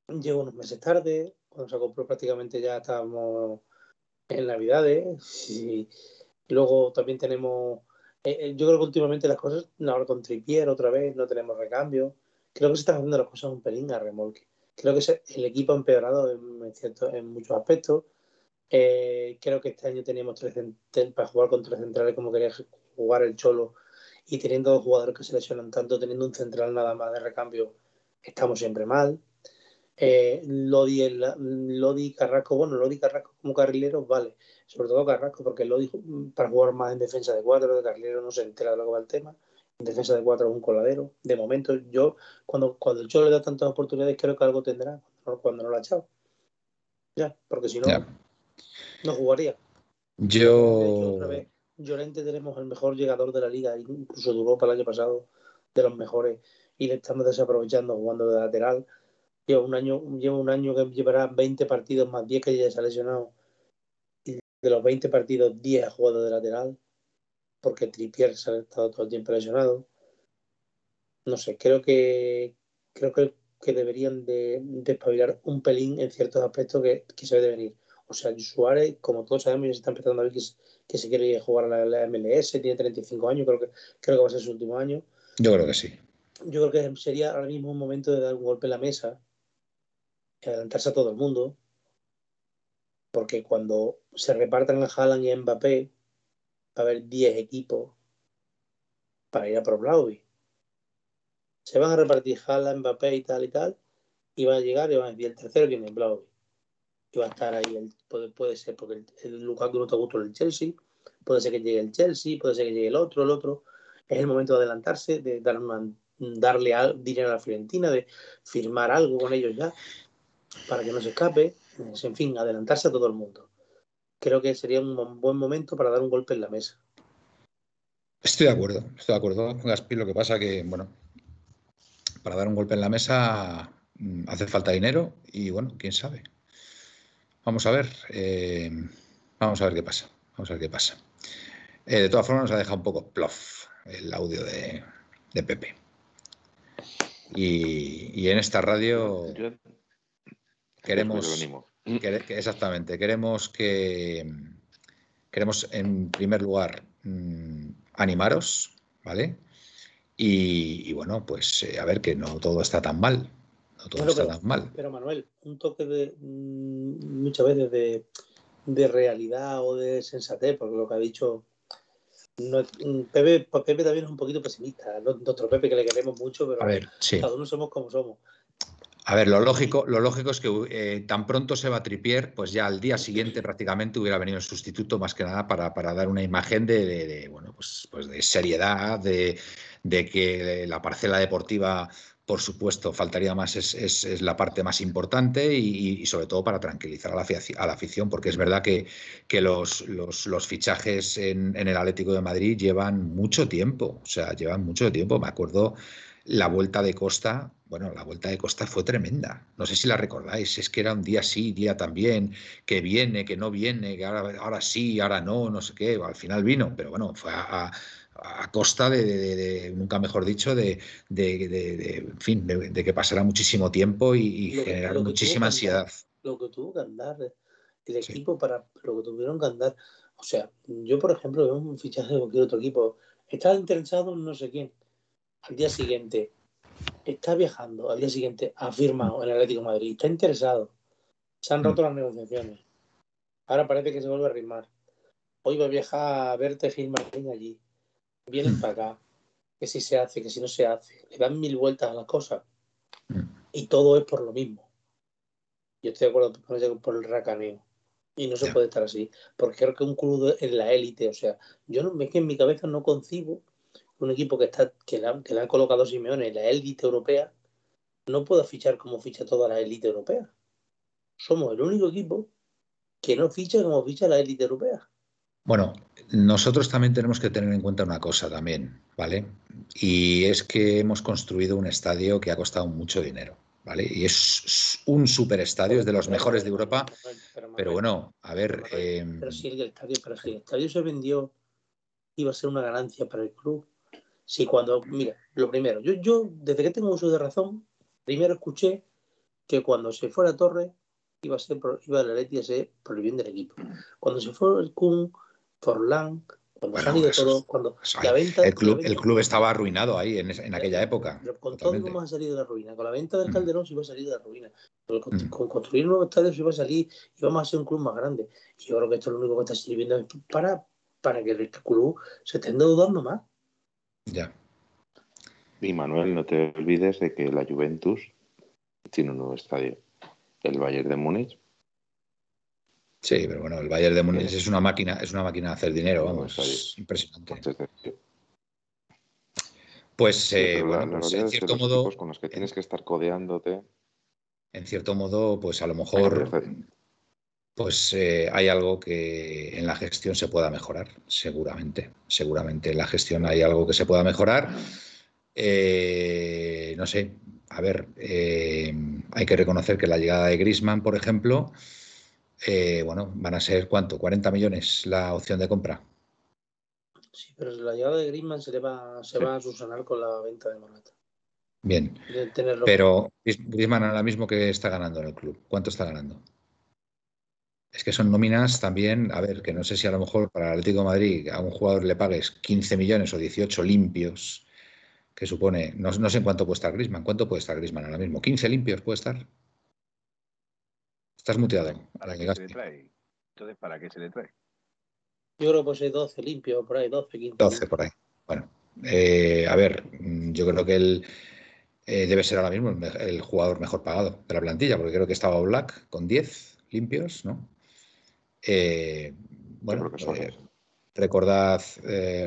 llegó unos meses tarde, cuando se compró prácticamente ya estábamos en Navidades. Y luego también tenemos. Eh, eh, yo creo que últimamente las cosas, ahora con Tripier otra vez, no tenemos recambio. Creo que se están haciendo las cosas un pelín a remolque. Creo que el equipo ha empeorado en, cierto, en muchos aspectos eh, creo que este año teníamos tres para jugar con tres centrales como quería jugar el Cholo y teniendo dos jugadores que se lesionan tanto, teniendo un central nada más de recambio, estamos siempre mal. Eh, Lodi, el, Lodi Carrasco, bueno, Lodi Carrasco como carrilero, vale, sobre todo Carrasco, porque Lodi para jugar más en defensa de cuatro, de carrilero no se entera de lo que va el tema. En defensa de cuatro es un coladero. De momento, yo, cuando, cuando el Cholo le da tantas oportunidades, creo que algo tendrá cuando no, lo ha echado. Ya, porque si no. No jugaría. Yo. Llorente tenemos el mejor llegador de la liga, incluso de Europa el año pasado, de los mejores, y le estamos desaprovechando jugando de lateral. Lleva un año, lleva un año que llevará 20 partidos más 10 que ya se ha lesionado. Y de los 20 partidos, 10 ha jugado de lateral, porque Tripier se ha estado todo el tiempo lesionado. No sé, creo que creo que, que deberían de, de, un pelín en ciertos aspectos que, que se debe venir o sea, Suárez, como todos sabemos, ya se está empezando a ver que, que se quiere jugar a la, MLS, tiene 35 años, creo que, creo que va a ser su último año. Yo creo que sí. Yo creo que sería ahora mismo un momento de dar un golpe en la mesa y adelantarse a todo el mundo. Porque cuando se repartan a Haaland y a Mbappé, va a haber 10 equipos para ir a Pro Blauvi. Se van a repartir Haaland, Mbappé y tal y tal, y van a llegar y van a decir el tercero viene Blauvi va a estar ahí, el, puede, puede ser porque el, el Lukaku no te gustó el Chelsea, puede ser que llegue el Chelsea, puede ser que llegue el otro, el otro. Es el momento de adelantarse, de dar darle dinero a la Fiorentina, de firmar algo con ellos ya, para que no se escape. En fin, adelantarse a todo el mundo. Creo que sería un buen momento para dar un golpe en la mesa. Estoy de acuerdo, estoy de acuerdo Gaspi. Lo que pasa que, bueno, para dar un golpe en la mesa mm, hace falta dinero y, bueno, quién sabe. Vamos a ver, eh, vamos a ver qué pasa. Vamos a ver qué pasa. Eh, de todas formas, nos ha dejado un poco plof el audio de, Pepe. Y, en esta radio queremos exactamente queremos que queremos en primer lugar mm, animaros, ¿vale? Y, bueno, pues eh, a ver que no todo está tan mal. No todo está tan mal. Pero Manuel, un toque de mm, muchas veces de, realidad o de sensatez, porque lo que ha dicho no, mm, Pepe, Pepe, también es un poquito pesimista. Nuestro Pepe que le queremos mucho, pero a ver, cada uno somos como somos. A ver, lo lógico, lo lógico es que eh, tan pronto se va a tripier, pues ya al día siguiente prácticamente hubiera venido el sustituto más que nada para, dar una imagen de, bueno, pues, pues, de seriedad, de, de que la parcela deportiva por supuesto, faltaría más, es, la parte más importante y, sobre todo para tranquilizar a la, afición, porque es verdad que, los, fichajes en, el Atlético de Madrid llevan mucho tiempo, o sea, llevan mucho tiempo. Me acuerdo la vuelta de Costa, bueno, la vuelta de Costa fue tremenda. No sé si la recordáis, es que era un día sí, día también, que viene, que no viene, que ahora, ahora sí, ahora no, no sé qué. Al final vino, pero bueno, fue a, a costa de, nunca mejor dicho, de, en fin, de, que pasara muchísimo tiempo y, generar muchísima ansiedad. lo que tuvo que andar el equipo para lo que tuvieron que andar. O sea, yo por ejemplo veo un fichaje de cualquier otro equipo. Está interesado en no sé quién. Al día siguiente está viajando. Al día siguiente ha firmado en el Atlético de Madrid. Está interesado. Se han roto mm. las negociaciones. Ahora parece que se vuelve a rimar. Hoy va a viajar a verte Gil Martín allí vienen para acá, que si se hace, que si no se hace, le dan mil vueltas a las cosas y todo es por lo mismo. Yo estoy de acuerdo por el racaneo y no se puede estar así, porque creo que un club en la élite, o sea, yo no, es que en mi cabeza no concibo un equipo que está que le, han, que le han colocado Simeone en la élite europea no pueda fichar como ficha toda la élite europea. Somos el único equipo que no ficha como ficha la élite europea. Bueno, nosotros también tenemos que tener en cuenta una cosa también, ¿vale? Y es que hemos construido un estadio que ha costado mucho dinero, ¿vale? Y es un superestadio, es de los mejores de Europa. Pero bueno, a ver. Pero si el estadio, pero si el estadio se vendió, iba a ser una ganancia para el club. Si cuando, mira, lo primero, yo, yo desde que tengo uso de razón, primero escuché que cuando se fuera a Torre iba a ser iba la Leti a ser por el bien del equipo. Cuando se fue el Kun, Forlán, cuando se han ido todos, cuando la venta, el club, el club estaba arruinado ahí en, en aquella época. Pero con todo íbamos a salir de la ruina. Con la venta del mm. Calderón se iba a salir de la ruina. Con, mm. con construir nuevos estadios se iba a salir y vamos a ser un club más grande. Y yo creo que esto es lo único que está sirviendo para, para que el club se esté endeudando más. Ya. Y Manuel, no te olvides de que la Juventus tiene un nuevo estadio. El Bayern de Múnich Sí, pero bueno, el Bayern de Múnich es una máquina, es una máquina de hacer dinero, vamos, es impresionante. Pues, eh, bueno, pues en cierto modo. Con los que tienes que estar codeándote. En cierto modo, pues a lo mejor. Pues eh, hay algo que en la gestión se pueda mejorar, seguramente. Seguramente en la gestión hay algo que se pueda mejorar. Eh, no sé, a ver, hay que reconocer que la llegada de Grisman, por ejemplo, eh, bueno, van a ser cuánto, 40 millones la opción de compra. Sí, pero la llegada de Griezmann se, le va, se va a subsanar con la venta de Morata. Bien, pero Griezmann ahora mismo que está ganando en el club, ¿cuánto está ganando? Es que son nóminas también, a ver, que no sé si a lo mejor para el Atlético de Madrid a un jugador le pagues 15 millones o 18 limpios, que supone, no, no sé en cuánto puede estar Griezmann, ¿cuánto puede estar Griezmann ahora mismo? ¿15 limpios puede estar? Estás muteado. ¿Para qué se le trae? Entonces, ¿para qué se le trae? Yo creo que pues 12 limpio, por ahí, 12, 15. 12 por ahí. Bueno, eh, a ver, yo creo que él eh, debe ser ahora mismo el, jugador mejor pagado de la plantilla, porque creo que estaba Black con 10 limpios, ¿no? Eh, bueno, recordad,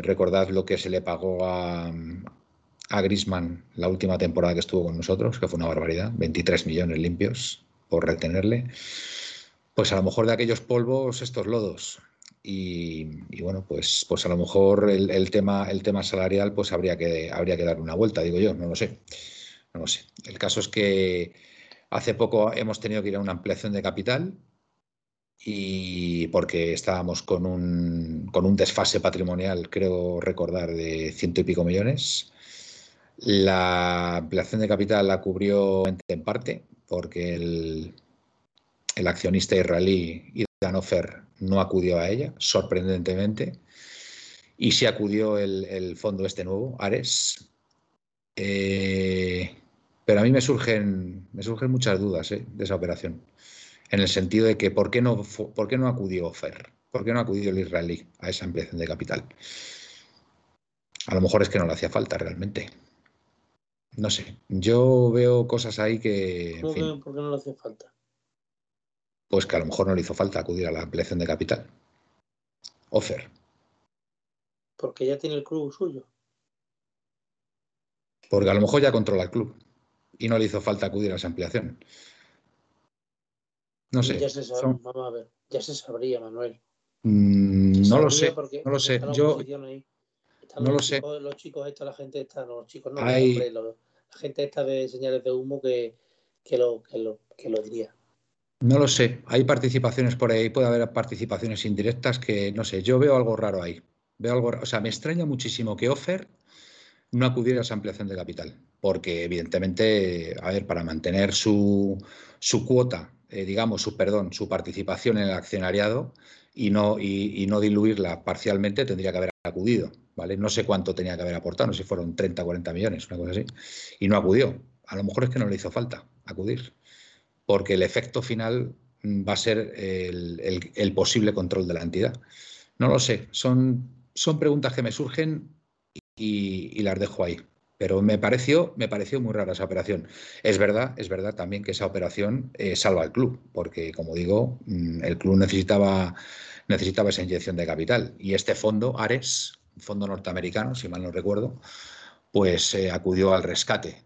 recordad lo que se le pagó a, a Grisman la última temporada que estuvo con nosotros, que fue una barbaridad, 23 millones limpios por retenerle, pues a lo mejor de aquellos polvos estos lodos. Y, bueno, pues, pues a lo mejor el, tema, el tema salarial pues habría que, habría que darle una vuelta, digo yo, no lo sé. No lo sé. El caso es que hace poco hemos tenido que ir a una ampliación de capital y porque estábamos con un, con un desfase patrimonial, creo recordar, de ciento y pico millones. La ampliación de capital la cubrió en parte, porque el, accionista israelí Idan Ofer no acudió a ella, sorprendentemente, y sí acudió el, fondo este nuevo, Ares. Eh, pero a mí me surgen, me surgen muchas dudas eh, de esa operación, en el sentido de que ¿por qué no, por qué no acudió Ofer? ¿Por qué no acudió el israelí a esa ampliación de capital? A lo mejor es que no le hacía falta realmente. No sé, yo veo cosas ahí que. ¿Por qué no le hace falta? Pues que a lo mejor no le hizo falta acudir a la ampliación de capital. Offer. Porque ya tiene el club suyo. Porque a lo mejor ya controla el club y no le hizo falta acudir a esa ampliación. No sé. Ya se Vamos a ver. Ya se sabría, Manuel. Mm, no, lo sé, no lo sé. Yo, no lo sé. Los chicos, la gente esta, los chicos, no, la gente esta de señales de humo que, lo, que, lo, que lo diría. No lo sé. Hay participaciones por ahí, puede haber participaciones indirectas que, no sé, yo veo algo raro ahí. Veo algo, o sea, me extraña muchísimo que Offer no acudiera a esa ampliación de capital, porque evidentemente, a ver, para mantener su, su cuota, eh, digamos, su perdón, su participación en el accionariado y no, y no diluirla parcialmente, tendría que haber acudido. No sé cuánto tenía que haber aportado, no sé si fueron 30 o 40 millones, una cosa así, y no acudió. A lo mejor es que no le hizo falta acudir, porque el efecto final mm, va a ser el, posible control de la entidad. No lo sé, son, son preguntas que me surgen y, las dejo ahí. Pero me pareció, me pareció muy rara esa operación. Es verdad, es verdad también que esa operación eh, salva al club, porque como digo, mm, el club necesitaba, necesitaba esa inyección de capital. Y este fondo, Ares, fondo norteamericano, si mal no recuerdo, pues eh, acudió al rescate.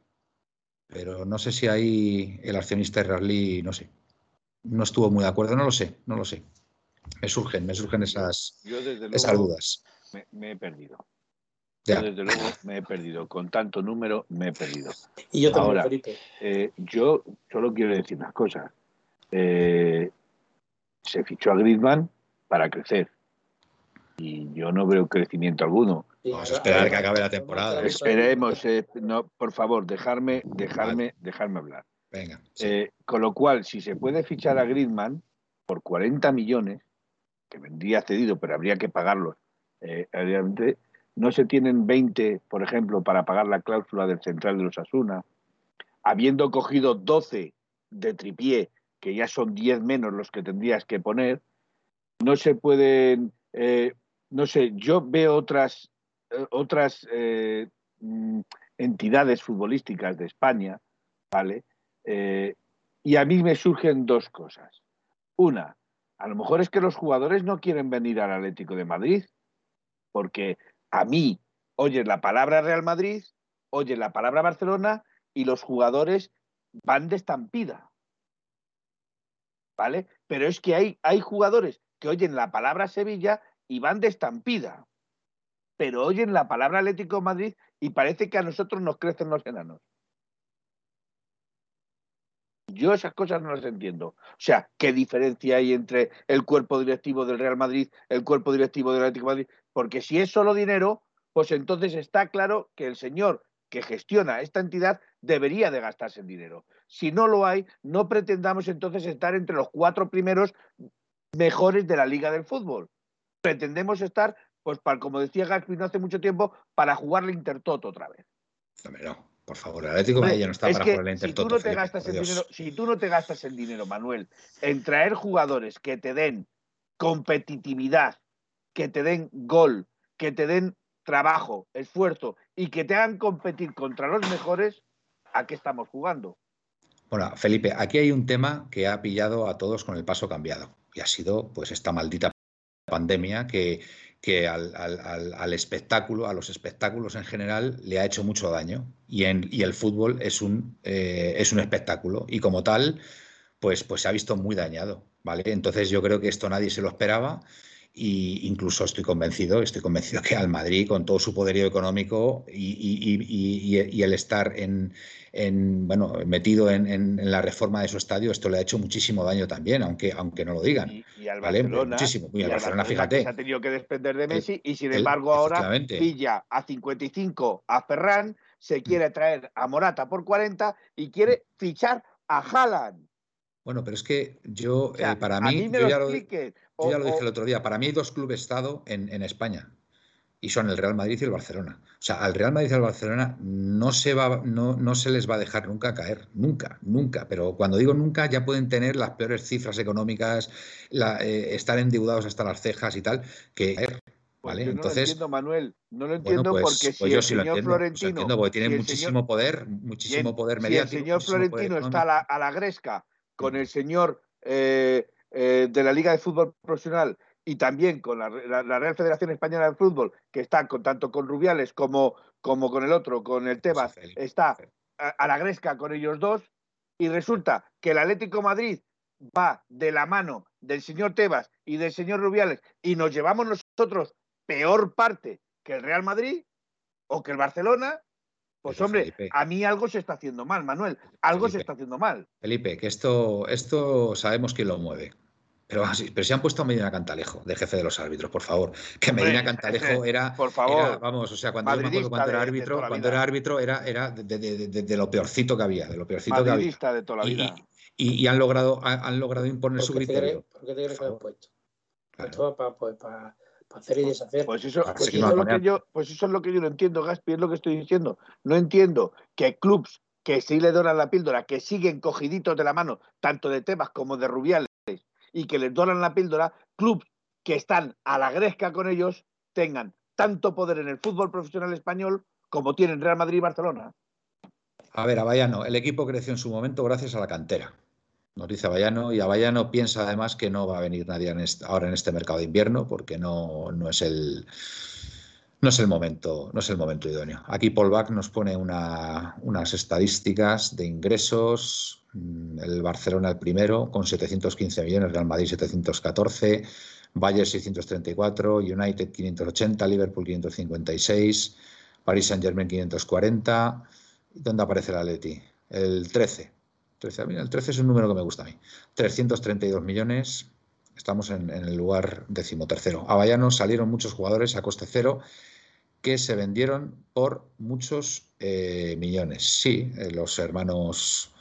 Pero no sé si ahí el accionista israelí, no sé, no estuvo muy de acuerdo, no lo sé, no lo sé. me surgen, me surgen esas, esas dudas. Me, he perdido. Desde luego me he perdido. Con tanto número me he perdido. Y yo también, Ahora, eh, yo solo quiero decir unas cosas. Eh, se fichó a Griezmann para crecer. Y yo no veo crecimiento alguno. Vamos a esperar que acabe la temporada. Esperemos, eh, no, por favor, dejarme, dejarme, dejarme hablar. Venga. Eh, con lo cual, si se puede fichar a Griezmann por 40 millones, que vendría cedido, pero habría que pagarlos, eh, no se tienen 20, por ejemplo, para pagar la cláusula del central de los Asuna, habiendo cogido 12 de tripié, que ya son 10 menos los que tendrías que poner, no se pueden, eh, no sé, yo veo otras, otras mm, entidades futbolísticas de España, ¿vale? Eh, y a mí me surgen dos cosas. Una, a lo mejor es que los jugadores no quieren venir al Atlético de Madrid, porque a mí oyen la palabra Real Madrid, oyen la palabra Barcelona y los jugadores van de estampida. ¿Vale? Pero es que hay, hay jugadores que oyen la palabra Sevilla y van de estampida. Pero oyen la palabra Atlético Madrid y parece que a nosotros nos crecen los enanos. Yo esas cosas no las entiendo. O sea, ¿qué diferencia hay entre el cuerpo directivo del Real Madrid, el cuerpo directivo del Atlético de Madrid? Porque si es solo dinero, pues entonces está claro que el señor que gestiona esta entidad debería de gastarse el dinero. Si no lo hay, no pretendamos entonces estar entre los cuatro primeros mejores de la Liga del Fútbol. Pretendemos estar, pues para, como decía Gaspi no hace mucho tiempo, para jugar la Intertoto otra vez. No, por favor, el Atlético Madrid no está para jugar el si tú, no te gastas el dinero, si tú no te gastas el dinero, Manuel, en traer jugadores que te den competitividad, que te den gol, que te den trabajo, esfuerzo y que te hagan competir contra los mejores, ¿a qué estamos jugando? Bueno, Felipe, aquí hay un tema que ha pillado a todos con el paso cambiado y ha sido pues esta maldita pandemia que, que al, espectáculo, a los espectáculos en general, le ha hecho mucho daño. Y, en, y el fútbol es un, eh, es un espectáculo. Y como tal, pues, pues se ha visto muy dañado. ¿vale? Entonces yo creo que esto nadie se lo esperaba. Y incluso estoy convencido, estoy convencido que al Madrid, con todo su poderío económico y, el estar en, bueno, metido en, la reforma de su estadio, esto le ha hecho muchísimo daño también, aunque, aunque no lo digan. Y, al Barcelona, muchísimo. Y al Barcelona, fíjate. Se ha tenido que despender de Messi y sin embargo ahora pilla a 55 a Ferran, se quiere traer a Morata por 40 y quiere fichar a Haaland. Bueno, pero es que yo, eh, para mí, yo, ya lo, dije el otro día, para mí hay dos clubes Estado en, España y son el Real Madrid y el Barcelona. O sea, al Real Madrid y al Barcelona no se, va, no, no se les va a dejar nunca caer, nunca, nunca. Pero cuando digo nunca, ya pueden tener las peores cifras económicas, eh, estar endeudados hasta las cejas y tal, que pues ¿Vale? Entonces, no lo entiendo, Manuel. No lo entiendo pues, porque pues si el señor Florentino. entiendo porque tiene muchísimo poder, muchísimo poder mediático. Si el señor Florentino está a la gresca con el señor eh, eh, de la Liga de Fútbol Profesional y también con la, Real Federación Española de Fútbol, que está con, tanto con Rubiales como, como con el otro, con el Tebas, está a, la gresca con ellos dos, y resulta que el Atlético Madrid va de la mano del señor Tebas y del señor Rubiales y nos llevamos nosotros peor parte que el Real Madrid o que el Barcelona, pues hombre, a mí algo se está haciendo mal, Manuel. Algo se está haciendo mal. Felipe, que esto, esto sabemos quién lo mueve. Pero, pero se han puesto a Medina Cantalejo, de jefe de los árbitros, por favor. Que Medina Cantalejo era, por favor, vamos, o sea, cuando, cuando era árbitro, cuando era árbitro era, era de, lo peorcito que había, de lo peorcito que había. de toda la vida. Y, han logrado, han, logrado imponer su criterio. ¿Por qué te crees que han puesto? Claro. Pues, para hacer y pues, deshacer. Pues eso, pues eso, es lo que yo, pues eso es lo que yo no entiendo, Gaspi, es lo que estoy diciendo. No entiendo que clubs que sí le donan la píldora, que siguen cogiditos de la mano, tanto de Tebas como de Rubiales, y que les donan la píldora, clubs que están a la gresca con ellos, tengan tanto poder en el fútbol profesional español como tienen Real Madrid y Barcelona. A ver, Avallano, el equipo creció en su momento gracias a la cantera nos dice Avallano, y Avallano piensa además que no va a venir nadie ahora en este mercado de invierno porque no, no es el no es el momento, no es el momento idóneo. Aquí Paul Bach nos pone unas estadísticas de ingresos. Mm, el Barcelona el primero con 715 millones, Real Madrid 714, Bayern 634, United 580, Liverpool 556, Paris Saint Germain 540. ¿Dónde aparece el Atleti? El 13. 13. El 13 es un número que me gusta a mí. 332 millones, Estamos en, el lugar decimotercero. A Bayano salieron muchos jugadores a coste cero que se vendieron por muchos eh, millones. Sí, eh, los hermanos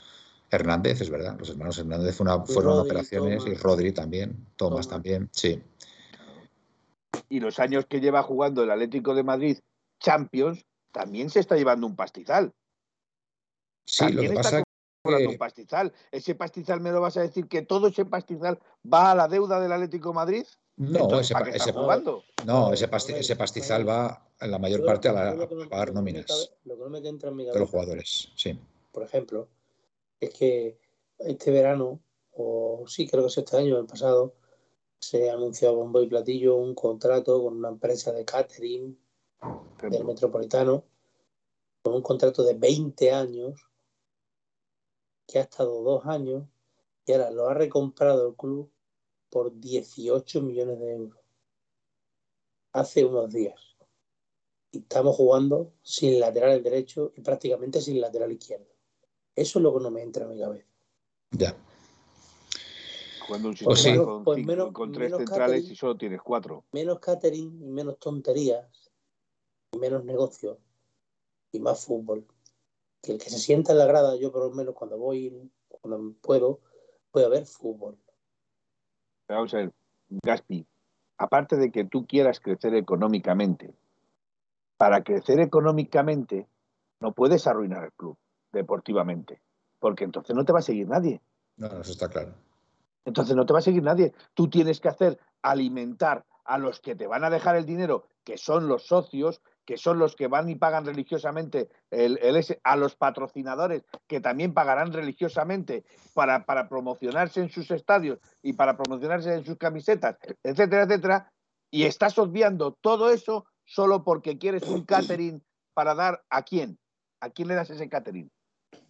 Hernández, es verdad, los hermanos Hernández fueron operaciones y Rodri también, Tomás, también, sí. Y los años que lleva jugando el Atlético de Madrid Champions, también se está llevando un pastizal. Sí, lo que pasa un pastizal. ¿Ese pastizal me lo vas a decir que todo ese pastizal va a la deuda del Atlético de Madrid? No, ese, no, ese, pastizal va en la mayor parte a, la, pagar nóminas lo que no me entra en mi de los jugadores. Sí. Por ejemplo, es que este verano, o sí, creo que es este año, el pasado, se anunció a bombo y platillo un contrato con una empresa de catering del Metropolitano, con un contrato de 20 años que ha estado dos años y ahora lo ha recomprado el club por 18 millones de euros. Hace unos días. Y estamos jugando sin lateral derecho y prácticamente sin lateral izquierdo. Eso es lo que no me entra en mi cabeza. Ya. Cuando un pues con, pues con, tres centrales y solo tienes cuatro. Menos catering y menos tonterías, y menos negocio y más fútbol que el que se sienta en la grada, yo por lo menos cuando voy, cuando puedo, voy a ver fútbol. Vamos a ver, Gaspi, aparte de que tú quieras crecer económicamente, para crecer económicamente no puedes arruinar el club deportivamente, porque entonces no te va a seguir nadie. No, eso está claro. Entonces no te va a seguir nadie. Tú tienes que hacer alimentar a los que te van a dejar el dinero, que son los socios, que son los que van y pagan religiosamente el, a los patrocinadores, que también pagarán religiosamente para, para promocionarse en sus estadios y para promocionarse en sus camisetas, etcétera, etcétera, y estás obviando todo eso solo porque quieres un catering para dar a quién. ¿A quién le das ese catering?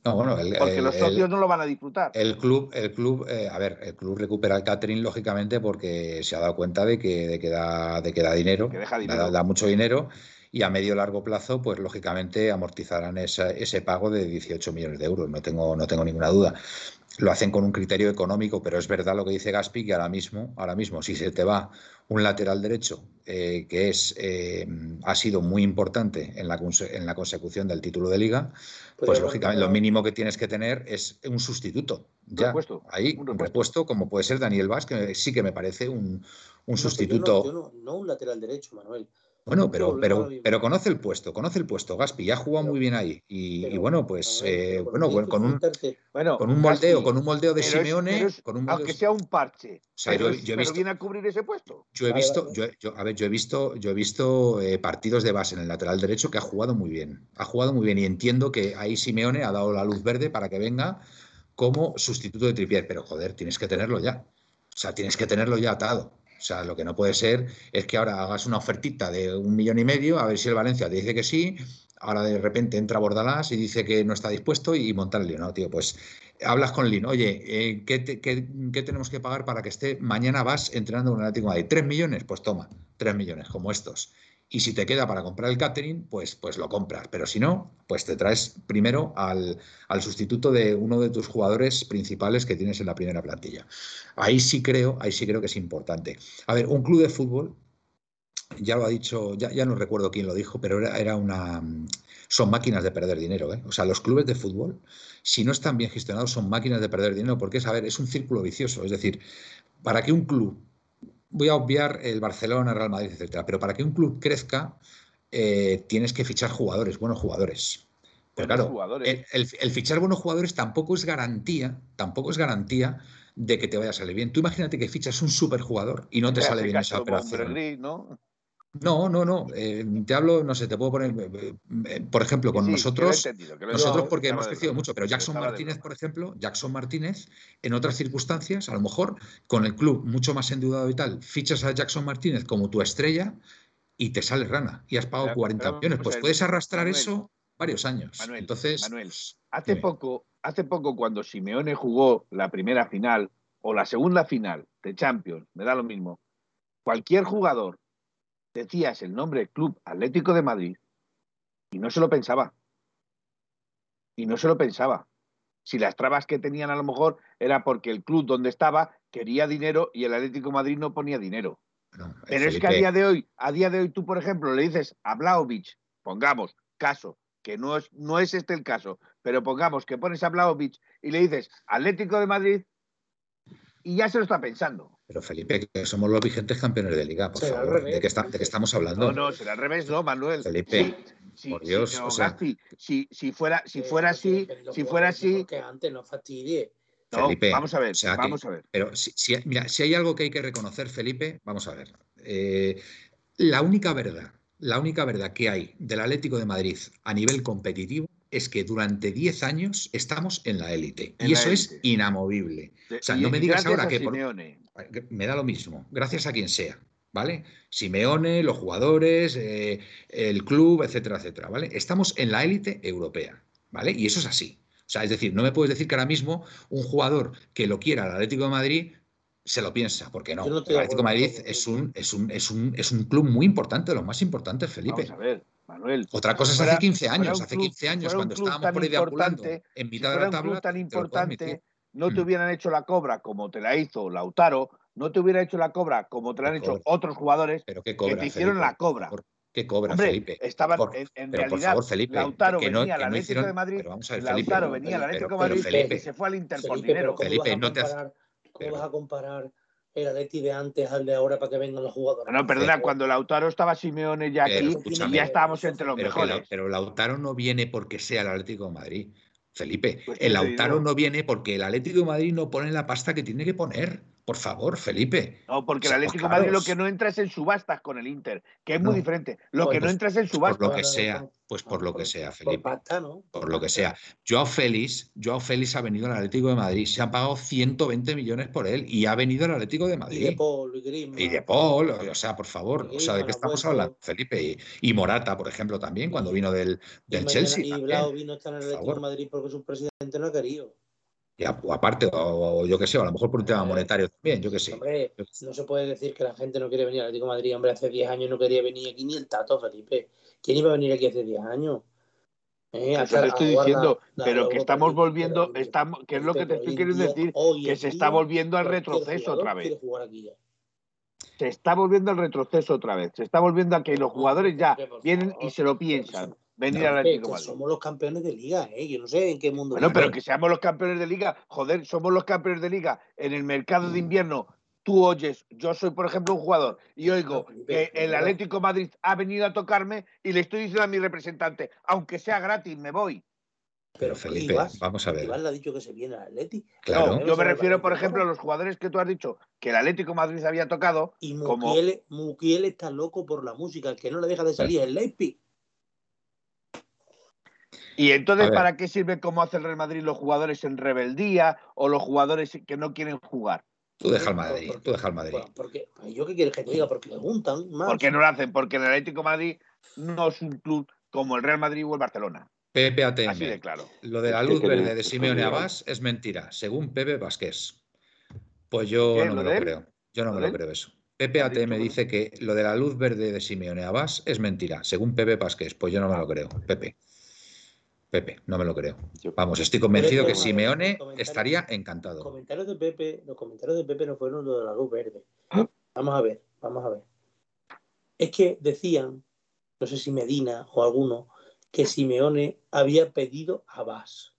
No, bueno, porque los socios no lo van a disfrutar. El club, el club, eh, a ver, el club recupera el catering lógicamente porque se ha dado cuenta de que, de que, da, de que da dinero, que deja dinero. Da, mucho dinero y a medio largo plazo, pues lógicamente amortizarán ese pago de 18 millones de euros, no tengo, no tengo ninguna duda. Lo hacen con un criterio económico, pero es verdad lo que dice Gaspi, que ahora mismo, ahora mismo, si se te va un lateral derecho eh, que es, eh, ha sido muy importante en la, en la consecución del título de liga, pues, lógicamente lo mínimo que tienes que tener es un sustituto. Ya, repuesto, ahí, un repuesto. como puede ser Daniel Vaz, que sí que me parece un, sustituto. no, un lateral derecho, Manuel. Bueno, pero, pero, pero conoce el puesto, conoce el puesto, Gaspi, ya ha jugado muy bien ahí. Y, bueno, pues eh, bueno, con un, con un moldeo, con un moldeo de Simeone, con un aunque sea un parche, pero, viene a cubrir ese puesto. Yo he visto, yo, a ver, yo he visto, yo he visto eh, partidos de base en el lateral derecho que ha jugado muy bien. Ha jugado muy bien y entiendo que ahí Simeone ha dado la luz verde para que venga como sustituto de Tripier, pero joder, tienes que tenerlo ya. O sea, tienes que tenerlo ya atado. O sea, lo que no puede ser es que ahora hagas una ofertita de un millón y medio, a ver si el Valencia te dice que sí, ahora de repente entra Bordalás y dice que no está dispuesto y montar el lío. No, tío, pues hablas con Lin, oye, eh, ¿qué, tenemos que pagar para que esté mañana vas entrenando con el Atlético de ¿Tres millones? Pues toma, tres millones, como estos y si te queda para comprar el catering, pues, pues lo compras. Pero si no, pues te traes primero al, sustituto de uno de tus jugadores principales que tienes en la primera plantilla. Ahí sí creo, ahí sí creo que es importante. A ver, un club de fútbol, ya lo ha dicho, ya, ya no recuerdo quién lo dijo, pero era, era una. Son máquinas de perder dinero, ¿eh? O sea, los clubes de fútbol, si no están bien gestionados, son máquinas de perder dinero, porque es, a ver, es un círculo vicioso. Es decir, para que un club voy a obviar el Barcelona, Real Madrid, etcétera, pero para que un club crezca eh, tienes que fichar jugadores, buenos jugadores. Pero claro, El, fichar buenos jugadores tampoco es garantía, tampoco es garantía de que te vaya a salir bien. Tú imagínate que fichas un superjugador y no te sale bien esa operación. ¿no? No, no, no. Eh, te hablo, no sé, te puedo poner, eh, por ejemplo, con nosotros, nosotros porque hemos crecido mucho, pero Jackson Martínez, por ejemplo, Jackson Martínez, en otras circunstancias, a lo mejor con el club mucho más endeudado y tal, fichas a Jackson Martínez como tu estrella y te sale rana y has pagado 40 millones. Pues puedes arrastrar eso varios años. Manuel, Entonces, Manuel, hace poco, hace poco cuando Simeone jugó la primera final o la segunda final de Champions, me da lo mismo, cualquier jugador decías el nombre Club Atlético de Madrid y no se lo pensaba. Y no se lo pensaba. Si las trabas que tenían a lo mejor era porque el club donde estaba quería dinero y el Atlético de Madrid no ponía dinero. Pero es que a día de hoy, a día de hoy tú, por ejemplo, le dices a Blaovic, pongamos caso, que no es, no es este el caso, pero pongamos que pones a Blaovic y le dices Atlético de Madrid y ya se lo está pensando. Pero Felipe, que somos los vigentes campeones de liga, por favor. ¿De qué, estamos hablando? No, no, será al revés, no, Manuel. Felipe, por Dios, o sea... si, si, fuera, si fuera así, si fuera así... Que antes no fastidie. Felipe, vamos a ver, vamos a ver. Pero si, mira, si hay algo que hay que reconocer, Felipe, vamos a ver. Eh, la única verdad, la única verdad que hay del Atlético de Madrid a nivel competitivo es que durante 10 años estamos en la élite. Y eso es inamovible. O sea, no me digas ahora que, Me da lo mismo, gracias a quien sea. ¿Vale? Simeone, los jugadores, eh, el club, etcétera, etcétera, ¿vale? Estamos en la élite europea, ¿vale? Y eso es así. O sea, es decir, no me puedes decir que ahora mismo un jugador que lo quiera al Atlético de Madrid se lo piensa, porque no. el Atlético de Madrid es un, es, un, es, un, es un club muy importante, de los más importantes, Felipe. Vamos a ver, Manuel. Otra cosa es hace 15 años, hace 15 años, cuando estábamos por ahí de en mitad de la tabla. Club tan importante, no te mm. hubieran hecho la cobra como te la hizo Lautaro, no te hubiera hecho la cobra como te la han hecho otros jugadores ¿Pero que te hicieron la cobra. ¿Qué cobra, Felipe? Estaban, en, realidad, por favor, Felipe, Lautaro que no, venía al Atlético de Madrid, pero vamos a ver, Felipe, Lautaro venía al Atlético de Madrid y se fue al Inter por dinero. Felipe, no te ¿Cómo vas a comparar el Atleti de antes al de ahora para que vengan los jugadores. No, perdona, cuando Lautaro estaba Simeone ya aquí, ya estábamos entre los mejores. pero Lautaro no viene porque sea el Atlético de Madrid. Felipe, pues el Lautaro no viene porque el Atlético de Madrid no pone la pasta que tiene que poner. Por favor, Felipe. No, porque el Atlético de Madrid lo que no entra es en subastas con el Inter, que es muy diferente. Lo que no entra es en subastas. Por lo que sea, pues por lo que sea, Felipe. Por, pasta, ¿no? por lo que sea. Joao Félix, Joao Félix ha venido al Atlético de Madrid, se han pagado 120 millones por él y ha venido al Atlético de Madrid. Y de Paul, y, y de Paul, o sea, por favor, o sea, ¿de qué estamos hablando, Felipe? Y, Morata, por ejemplo, también, cuando vino del, del Chelsea. Y Blau vino a estar en el Atlético de Madrid porque su presidente no ha querido. Y aparte, o, yo qué sé, a lo mejor por un tema monetario también, yo qué sé. Hombre, no se puede decir que la gente no quiere venir al Atlético de Madrid. Hombre, hace 10 años no quería venir aquí ni el Tato, Felipe. ¿Quién iba a venir aquí hace 10 años? Eh, Eso te estoy diciendo, pero que estamos volviendo, estamos, ¿qué es lo que te estoy queriendo decir? Que se está volviendo al retroceso otra vez. Se está volviendo al retroceso otra vez. Se está volviendo a que los jugadores ya vienen y se lo piensan venir al Atlético Madrid. Somos los campeones de liga, ¿eh? Yo no sé en qué mundo. Bueno, pero que seamos los campeones de liga, joder, somos los campeones de liga en el mercado de invierno. Tú oyes, yo soy por ejemplo un jugador y oigo que el Atlético Madrid ha venido a tocarme y le estoy diciendo a mi representante, aunque sea gratis, me voy. Pero Felipe, vamos a ver. Iván le ha dicho que se viene al Atlético. Claro. yo me refiero, por ejemplo, a los jugadores que tú has dicho que el Atlético Madrid había tocado. Y Mukiel, como... está loco por la música, el que no le deja de salir es el Leipzig. Y entonces, ¿para qué sirve cómo hace el Real Madrid los jugadores en rebeldía o los jugadores que no quieren jugar? Tú deja el Madrid, tú deja el Madrid. Porque, ¿Yo qué quieres que te diga? Porque preguntan más. ¿Por qué no lo hacen? Porque el Atlético Madrid no es un club como el Real Madrid o el Barcelona. Pepe ATM. Así de claro. Lo de la luz verde de Simeone Abbas es mentira, según Pepe Vázquez. Pues yo no me lo creo. Yo no me lo creo eso. Pepe ATM dice que lo de la luz verde de Simeone Abbas es mentira, según Pepe Vázquez. Pues yo no me lo creo, Pepe. Pepe, no me lo creo. Vamos, estoy convencido que Simeone estaría encantado. Los comentarios de Pepe, los comentarios de Pepe no fueron los de la luz verde. Vamos a ver, vamos a ver. Es que decían, no sé si Medina o alguno, que Simeone había pedido a Vas,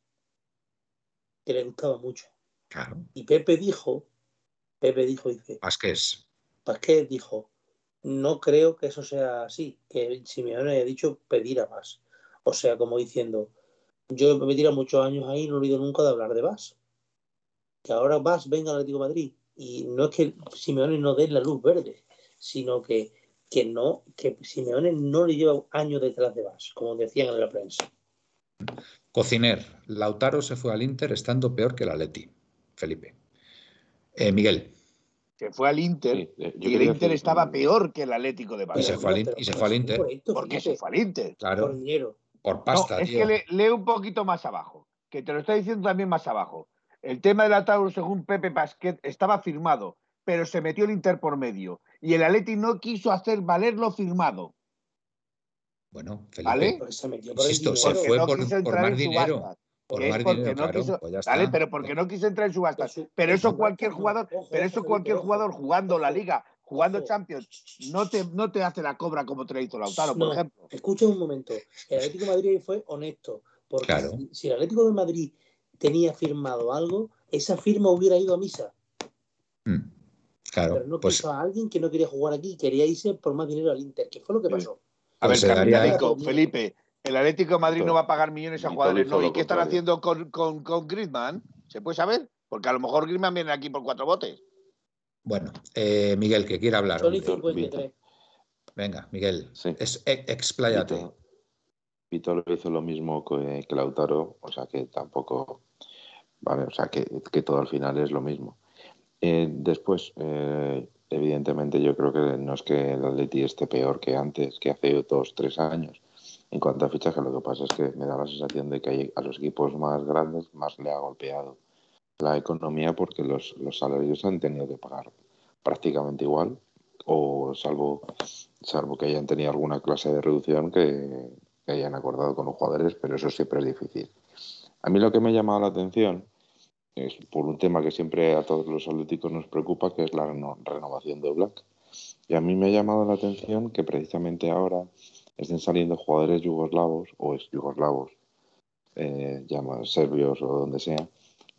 que le gustaba mucho. Claro. Y Pepe dijo, Pepe dijo, dice. Vázquez. Vázquez dijo, no creo que eso sea así, que Simeone haya dicho pedir a Vas. O sea, como diciendo, yo me he tirado muchos años ahí y no he oído nunca de hablar de Vas. Que ahora Vas venga al Atlético de Madrid. Y no es que Simeone no dé la luz verde, sino que, que no, que Simeone no le lleva años detrás de Vas, como decían en la prensa. Cociner, Lautaro se fue al Inter estando peor que el Atleti. Felipe. Eh, Miguel. Se fue al Inter y el Inter estaba peor que el Atlético de Madrid. Y se fue al, y se fue al Inter. ¿Por qué se fue al Inter? Claro. Por dinero. Por pasta. es que lee un poquito más abajo, que te lo está diciendo también más abajo. El tema del Atauro, según Pepe Pasquet, estaba firmado, pero se metió el Inter por medio. Y el Atleti no quiso hacer valer lo firmado. Bueno, Felipe, ¿Vale? Pues se, metió por se fue por, más dinero. Por más dinero, claro, pues ¿vale? Pero porque no quiso entrar en subasta. Pero eso cualquier jugador, pero eso cualquier jugador jugando la liga, jugando Champions, no te, no te hace la cobra como te la hizo Lautaro, por ejemplo. Escucha un momento. El Atlético de Madrid fue honesto. Porque si el Atlético de Madrid tenía firmado algo, esa firma hubiera ido a misa. Mm, claro. Pero no pues... a alguien que no quería jugar aquí y quería irse por más dinero al Inter, ¿Qué fue lo que pasó. A ver, pues Felipe, el Atlético de Madrid no va a pagar millones a jugadores, ¿no? ¿Y qué están haciendo con, con, con Griezmann? ¿Se puede saber? Porque a lo mejor Griezmann viene aquí por cuatro botes. Bueno, eh, Miguel, que quiere hablar. Venga, Miguel, es, e, expláyate. Vitor hizo lo mismo que, que, Lautaro, o sea que tampoco, vale, o sea que, que todo al final es lo mismo. Eh, después, eh, evidentemente yo creo que no es que el Atleti esté peor que antes, que hace dos, tres años. En cuanto a fichaje, lo que pasa es que me da la sensación de que a los equipos más grandes más le ha golpeado la economía porque los, los salarios han tenido que pagar prácticamente igual o salvo, salvo que hayan tenido alguna clase de reducción que, hayan acordado con los jugadores, pero eso siempre es difícil. A mí lo que me ha llamado la atención es por un tema que siempre a todos los atléticos nos preocupa, que es la renovación de Black. Y a mí me ha llamado la atención que precisamente ahora estén saliendo jugadores yugoslavos o ex yugoslavos, eh, serbios o donde sea,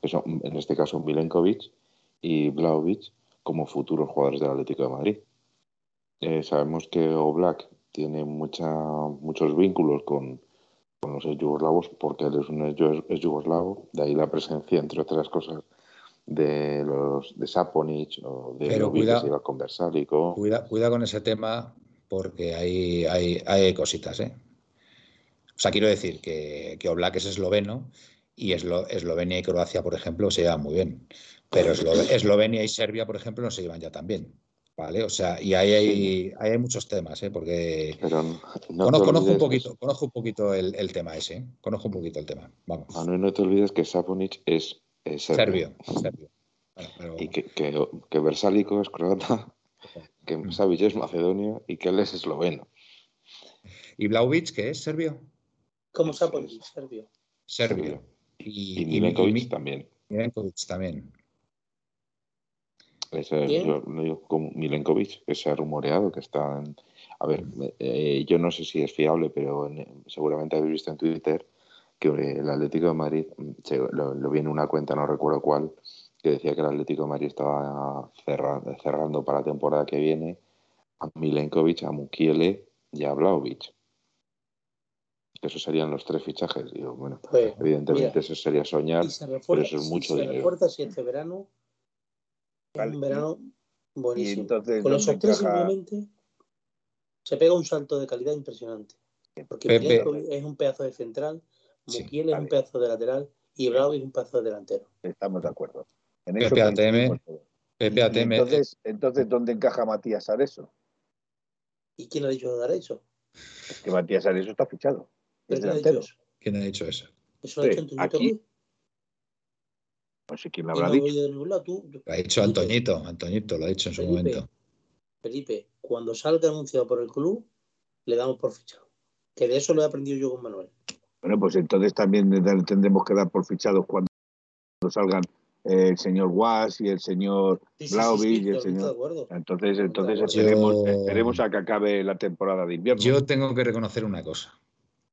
que son en este caso Milenkovic y Vlaovic como futuros jugadores del Atlético de Madrid. Eh, sabemos que Oblak tiene mucha, muchos vínculos con, con los yugoslavos porque él es un es yugoslavo, de ahí la presencia, entre otras cosas, de los de Saponic o de Pero cuida, iba con Versálico. Cuida, cuida con ese tema porque hay, hay, hay cositas, ¿eh? O sea, quiero decir que, que Oblak es esloveno y Eslovenia y Croacia, por ejemplo, se llevan muy bien. Pero Eslovenia y Serbia, por ejemplo, no se llevan ya tan bien. ¿Vale? O sea, y ahí hay, hay muchos temas, ¿eh? Porque conozco, un poquito, conozco un poquito el, tema ese, ¿eh? conozco un poquito el tema. Vamos. Ah, no, te olvides que Saponic es, serbio. serbio. Y que, que, que Versálico es croata, que mm. Savic es macedonio y que él es esloveno. ¿Y Vlaovic, qué es? ¿Serbio? Como Saponic, serbio. Serbio. Y, y Milenkovic también. Milenkovic también. Ese, yo digo como Milenkovic, que se ha rumoreado que está en... A ver, eh, yo no sé si es fiable, pero seguramente habéis visto en Twitter que el Atlético de Madrid, lo, lo, vi en una cuenta, no recuerdo cuál, que decía que el Atlético de Madrid estaba cerrando, cerrando para la temporada que viene a Milenkovic, a Mukiele y a Vlaovic. Esos serían los tres fichajes. Digo, bueno, pues, evidentemente eso sería soñar, pero eso es mucho dinero. refuerza si este verano un verano buenísimo. Con los tres simplemente se pega un salto de calidad impresionante. Porque es un pedazo de central, Mukiel es un pedazo de lateral y Bravo es un pedazo de delantero. Estamos de acuerdo. En eso PPATM, entonces, entonces, ¿dónde encaja Matías Areso? ¿Y quién ha dicho de dar eso? Es que Matías Areso está fichado. ¿Quién ha dicho eso? ¿Quién ha dicho eso? Eso lo ha dicho aquí, no sé quién lo habrá dicho. lo ha dicho Antoñito, Antoñito lo ha dicho en su momento. Felipe, cuando salga anunciado por el club, le damos por fichado. Que de eso lo he aprendido yo con Manuel. Bueno, pues entonces también tendremos que dar por fichados cuando salgan el señor Was y el señor sí, y el señor. Entonces, entonces esperemos, a que acabe la temporada de invierno. Yo tengo que reconocer una cosa.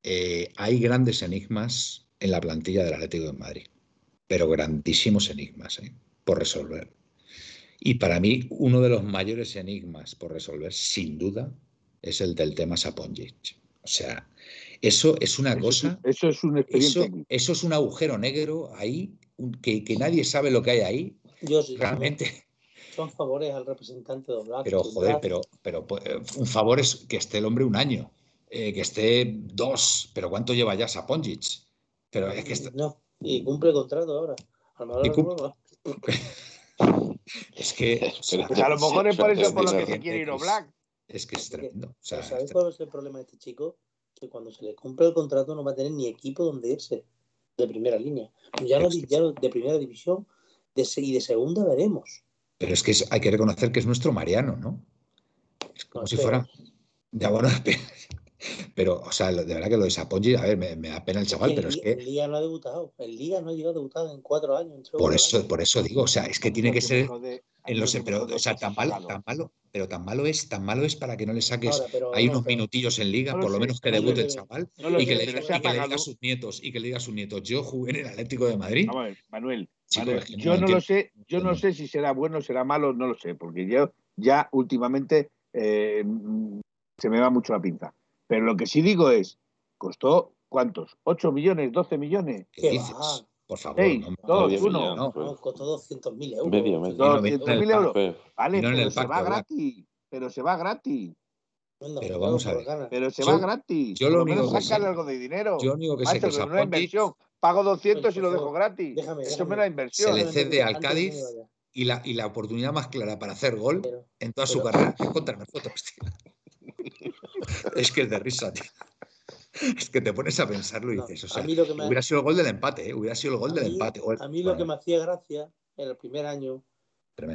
Eh, hay grandes enigmas en la plantilla del Atlético de Madrid pero grandísimos enigmas ¿eh? por resolver. Y para mí, uno de los mayores enigmas por resolver, sin duda, es el del tema Saponjic. O sea, eso es una cosa. eso es un eso, eso, es un agujero negro ahí, que, que, nadie sabe lo que hay ahí. Yo sí, Realmente. Son favores al representante de Oblak. Pero, joder, pero, pero pues, un favor es que esté el hombre un año, eh, que esté dos. Pero ¿cuánto lleva ya Saponjic? Pero es que. No, y cumple el contrato ahora. Es que. a lo mejor es por eso por lo que se quiere ir Black. Es que es tremendo. O sea, ¿Sabes cuál es el problema de este chico? Que cuando se le cumpla el contrato no va a tener ni equipo donde irse de primera línea. Ya, no, ya de primera división de, y de segunda veremos. Pero es que hay que reconocer que es nuestro Mariano, ¿no? Es como si fuera. Ya bueno, pero, o sea, de verdad que lo de Sapongi, a ver, me, da pena el chaval, pero es que. El Liga no ha debutado. El Liga no ha llegado a debutar en cuatro años. por eso, por eso digo, o sea, es que tiene que ser. En los, pero, o sea, tan malo, tan malo, pero tan malo es, tan malo es para que no le saques hay unos minutillos en liga, por lo menos que debute el chaval y, que le, diga a sus nietos y que le diga a sus nietos, yo jugué en el Atlético de Madrid. Vamos a ver, Manuel, yo no, lo sé, yo no sé si será bueno o será malo, no lo sé, porque yo ya últimamente eh, se me va mucho la pinza. Pero lo que sí digo es, costó ¿cuántos? ¿8 millones? ¿12 millones? ¿Qué dices? Por favor. 6, 2, 1. No, costó 200.000 euros. Medio, medio. 200.000 euros. Vale, pero se va gratis. Pero se va gratis. pero vamos a ver. Pero se va gratis. Yo lo único que sé, algo de dinero. Yo lo único que sé que es una inversión. Pago 200 y lo dejo gratis. Déjame, Eso me la inversión. Se le cede al Cádiz y la, y la oportunidad más clara para hacer gol en toda su carrera es contra nosotros, tío. Es que es de risa, tío. Es que te pones a pensarlo y dices, o sea, hubiera sido el gol del empate, ¿eh? hubiera sido el gol del empate. a mí lo que me hacía gracia en el primer año,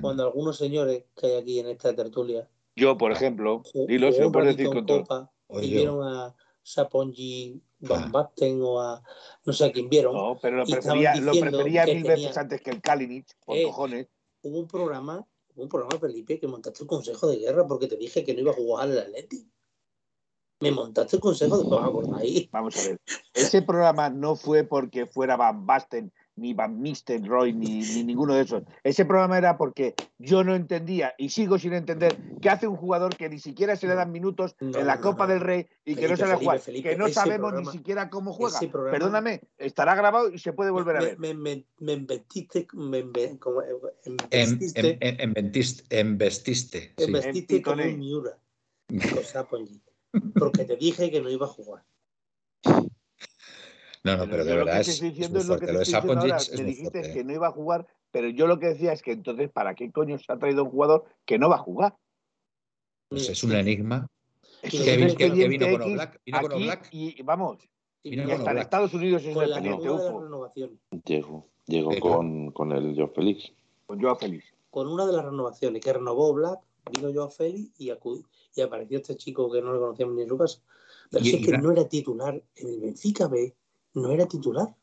cuando algunos señores que hay aquí en esta tertulia. Yo, por ejemplo, dilo, se lo puedes decir con todo. Y vieron a Sapongi Van Basten o a no sé a quién vieron. No, pero lo prefería, lo prefería mil veces antes que el Kalinic, por eh, cojones. Hubo un programa, hubo un programa, Felipe, que montaste el Consejo de Guerra porque te dije que no iba a jugar al Atleti me montaste el consejo de por ahí. Vamos a ver. Ese programa no fue porque fuera Van Basten, ni Van Roy ni, ni, ninguno de esos. Ese programa era porque yo no entendía y sigo sin entender qué hace un jugador que ni siquiera se le dan minutos en la Copa del Rey y que no sabe jugar, que no sabemos ni siquiera cómo juega. Perdóname, estará grabado y se puede volver a ver. Me, me, me embestiste, me como, embestiste, embestiste, embestiste, embestiste como un Miura. Cosa, porque te dije que no iba a jugar. No, no, pero, de verdad es, es muy fuerte. Lo de Saponjic Me dijiste que no iba a jugar, pero yo lo que decía es que entonces, ¿para qué coño se ha traído un jugador que no va a jugar? Pues es un enigma. Es que, que, que, vino con Black. Vino con Black. Y vamos, y, hasta en Estados Unidos es independiente. Llegó, llegó con, con el Joe Félix. Con Joe Félix. Con una de las renovaciones que renovó Black, vino Joe Félix y acudí y apareció este chico que no le conocíamos ni en su casa. Pero es que no era titular en el Benfica B, no era titular.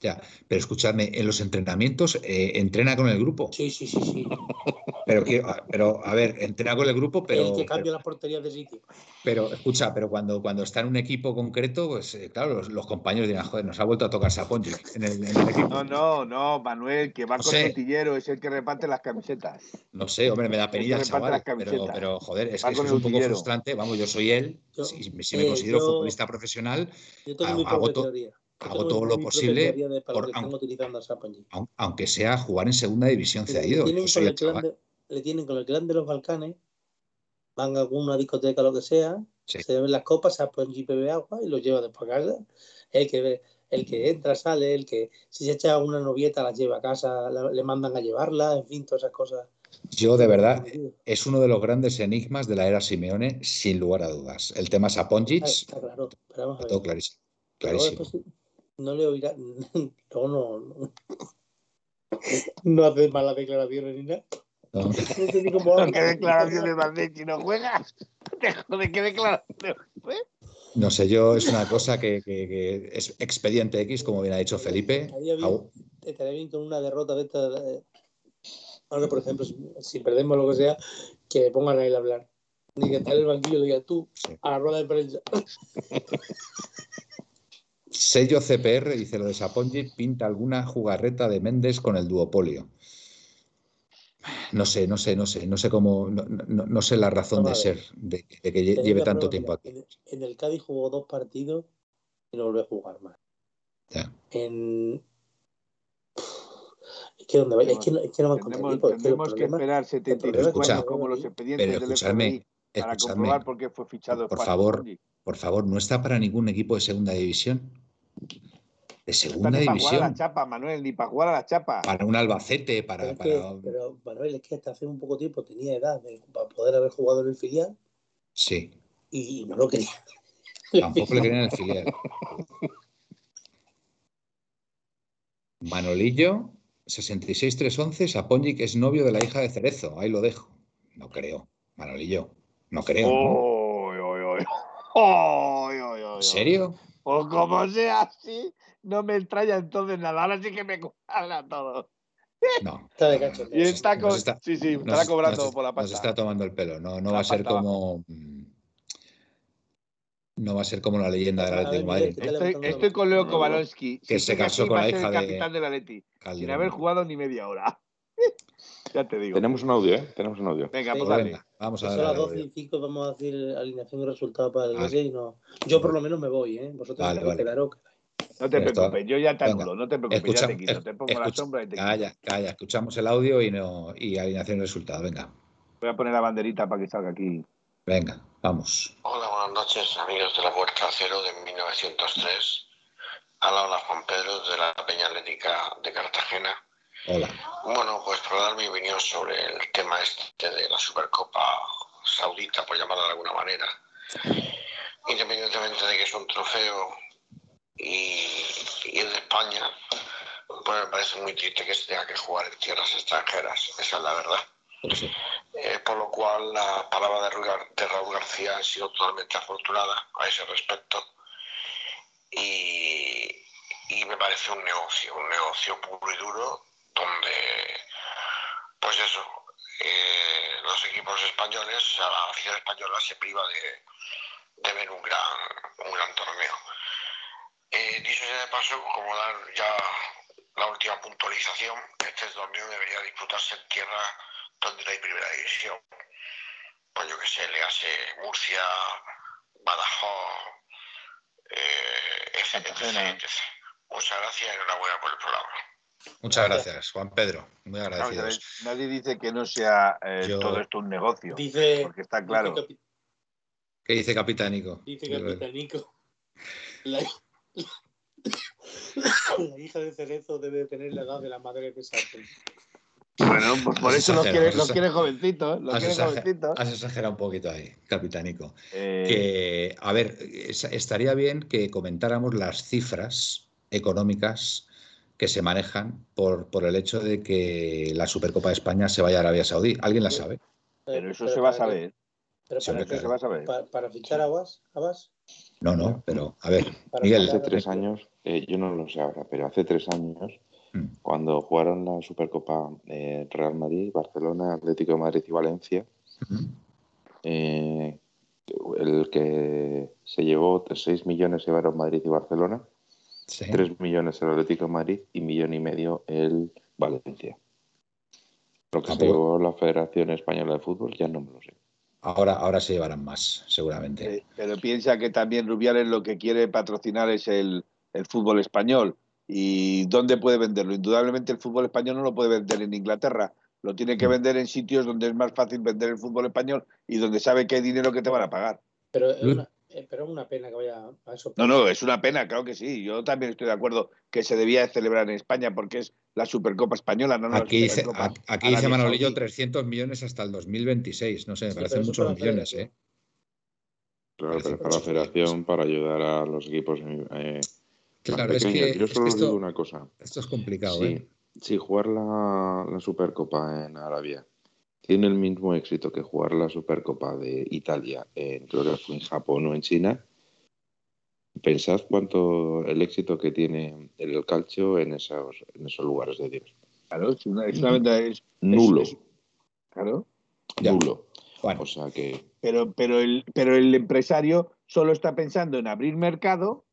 Ya, pero escúchame, en los entrenamientos eh, entrena con el grupo. Sí, sí, sí, sí. Pero, pero a ver, entrena con el grupo, pero. El que cambia las porterías de sitio. Pero escucha, pero cuando, cuando está en un equipo concreto, pues eh, claro, los, compañeros dirán, joder, nos ha vuelto a tocar Sapongi en el, equipo. No, no, no, Manuel, que va con el tillero, es el que reparte las camisetas. No sé, hombre, me da penilla el chaval, pero, pero, joder, es que es un poco frustrante. Vamos, yo soy él, si, me eh, considero futbolista profesional, hago, todo hago todo lo posible, aunque, sea jugar en segunda división cedido. Le tienen, con el clan de los Balcanes, van a alguna discoteca, lo que sea, se ven las copas, se ponen bebe agua y los lleva después a casa. El que, el que entra, sale, el que si se echa una novieta la lleva a casa, le mandan a llevarla, en fin, todas esas cosas. Yo, de verdad, es uno de los grandes enigmas de la era Simeone, sin lugar a dudas. El tema Saponjic, está claro, todo clarísimo. clarísimo no le oirá. No, no, no. No haces malas declaraciones ni nada. No, no sé ni cómo ¿Qué declaraciones más de si no juegas? ¿De qué declaraciones? No sé, yo es una cosa que, que, que, es expediente X, como bien ha dicho Felipe. Estaría bien, estaría bien con una derrota de esta. Ahora, por ejemplo, si, perdemos lo que sea, que pongan a él a hablar. Ni que esté en el banquillo le diga tú a la rueda de prensa. Sello CPR, dice lo de Sapongi, pinta alguna jugarreta de Méndez con el duopolio. No sé, no sé, no sé, no sé cómo, no, sé la razón de ser, de, que lleve tanto tiempo aquí. En, el Cádiz jugó dos partidos y no volvió a jugar más. En, es que, donde vaya, es, que, es que no me Tenemos, tendremos que, esperar 72 años como los expedientes del FBI para comprobar por qué fue fichado. Por favor, por favor, no está para ningún equipo de segunda división. De segunda división. Para jugar a la chapa, Manuel, ni para jugar a la chapa. Para un Albacete, para. Pero, Manuel, es que hasta hace un poco tiempo tenía edad para poder haber jugado en el filial. Sí. Y no lo quería. Tampoco le querían en el filial. Manolillo, 66-311, Saponjic es novio de la hija de Cerezo. Ahí lo dejo. No creo. Manolillo. No creo. ¿En serio? Pues como sea así, no me extraña entonces nada. Ahora sí que me cuadra todo. No. Está de cacho. Y está, sí, sí, estará cobrando por la pasta. Nos está tomando el pelo. No, no va a ser como. No va a ser como la leyenda de la Atlético Madrid. Estoy, con Leo Kowalski. Que se casó con la hija de. capitán de la Leti. Sin haber jugado ni media hora. ya te digo. Tenemos un audio, ¿eh? Tenemos un audio. Venga, pues dale. vamos a ver. Son las 12 y 5, vamos a decir alineación y resultado para el y no. Yo por lo menos me voy, ¿eh? Vosotros vale, vale. quedaros. No te preocupes, yo ya te anulo, no te preocupes, Escucha, ya te quito, te pongo escucha, la sombra y te quito. Calla, calla, escuchamos el audio y, no, y alineación y resultado, venga. Voy a poner la banderita para que salga aquí. Venga, vamos. Hola, buenas noches, amigos de la Puerta Cero de 1903. Hola, hola, Juan Pedro de la Peña Atlética de Cartagena. Hola. Bueno, pues para dar mi opinión sobre el tema este de la Supercopa Saudita, por llamarlo de alguna manera. Independientemente de que es un trofeo y, y es de España, pues me parece muy triste que se tenga que jugar en tierras extranjeras, esa es la verdad. Pues eh, por lo cual la palabra de, Raúl García ha sido totalmente afortunada a ese respecto. Y, me parece un negocio, un negocio puro y duro, donde, pues eso, eh, los equipos españoles, la afición española se priva de, ver un gran, un gran torneo. Eh, dicho sea de paso, como dar ya la última puntualización, este torneo debería disputarse en tierra donde no hay primera división. Pues yo que sé, le hace Murcia, Badajoz, eh, etc, Muchas gracias y enhorabuena por el programa. Muchas gracias, Juan Pedro. Muy agradecidos. nadie dice que no sea eh, todo esto un negocio. Dice, porque está claro. ¿Qué dice Capitánico? Dice Capitánico. La, hija de Cerezo debe tener la edad de la madre de Sartre. Bueno, pues por eso los quiere, los quiere jovencitos. Los has, jovencitos. has exagerado un poquito ahí, capitánico. Eh. Que, a ver, estaría bien que comentáramos las cifras económicas que se manejan por, por el hecho de que la Supercopa de España se vaya a Arabia Saudí. ¿Alguien la sabe? Pero eso se va a saber. Pero para, se va a saber. Para, fichar a Abbas, No, no, pero a ver, Miguel. Hace tres años, eh, yo no lo sé ahora, pero hace tres años Mm. Cuando jugaron la Supercopa eh, Real Madrid, Barcelona, Atlético de Madrid y Valencia, eh, el que se llevó 6 millones llevaron Madrid y Barcelona, 3 millones el Atlético de Madrid y millón y medio el Valencia. Lo que se llevó la Federación Española de Fútbol ya no me lo sé. Ahora, ahora se llevarán más, seguramente. pero piensa que también Rubiales lo que quiere patrocinar es el, el fútbol español ¿Y dónde puede venderlo? Indudablemente el fútbol español no lo puede vender en Inglaterra, lo tiene que mm. vender en sitios donde es más fácil vender el fútbol español y donde sabe que hay dinero que te van a pagar. Pero es una, eh, pero es una pena que vaya a eso. No, no, es una pena, claro que sí. Yo también estoy de acuerdo que se debía celebrar en España porque es la Supercopa Española, no, Aquí dice, aquí dice Manolillo 300 millones hasta el 2026. No sé, me parecen muchos millones, ¿eh? Claro, pero para la federación, para ayudar a los equipos eh, Claro, es que, yo solo esto, digo una cosa. Esto es complicado, sí, ¿eh? Sí, jugar la, Supercopa en Arabia tiene el mismo éxito que jugar la Supercopa de Italia, en, creo que fue en Japón o en China. Pensad cuánto el éxito que tiene el calcio en esos, en esos lugares de Dios. Claro, es, una, es, nulo. claro. Nulo. O sea que. Pero, pero, el, pero el empresario solo está pensando en abrir mercado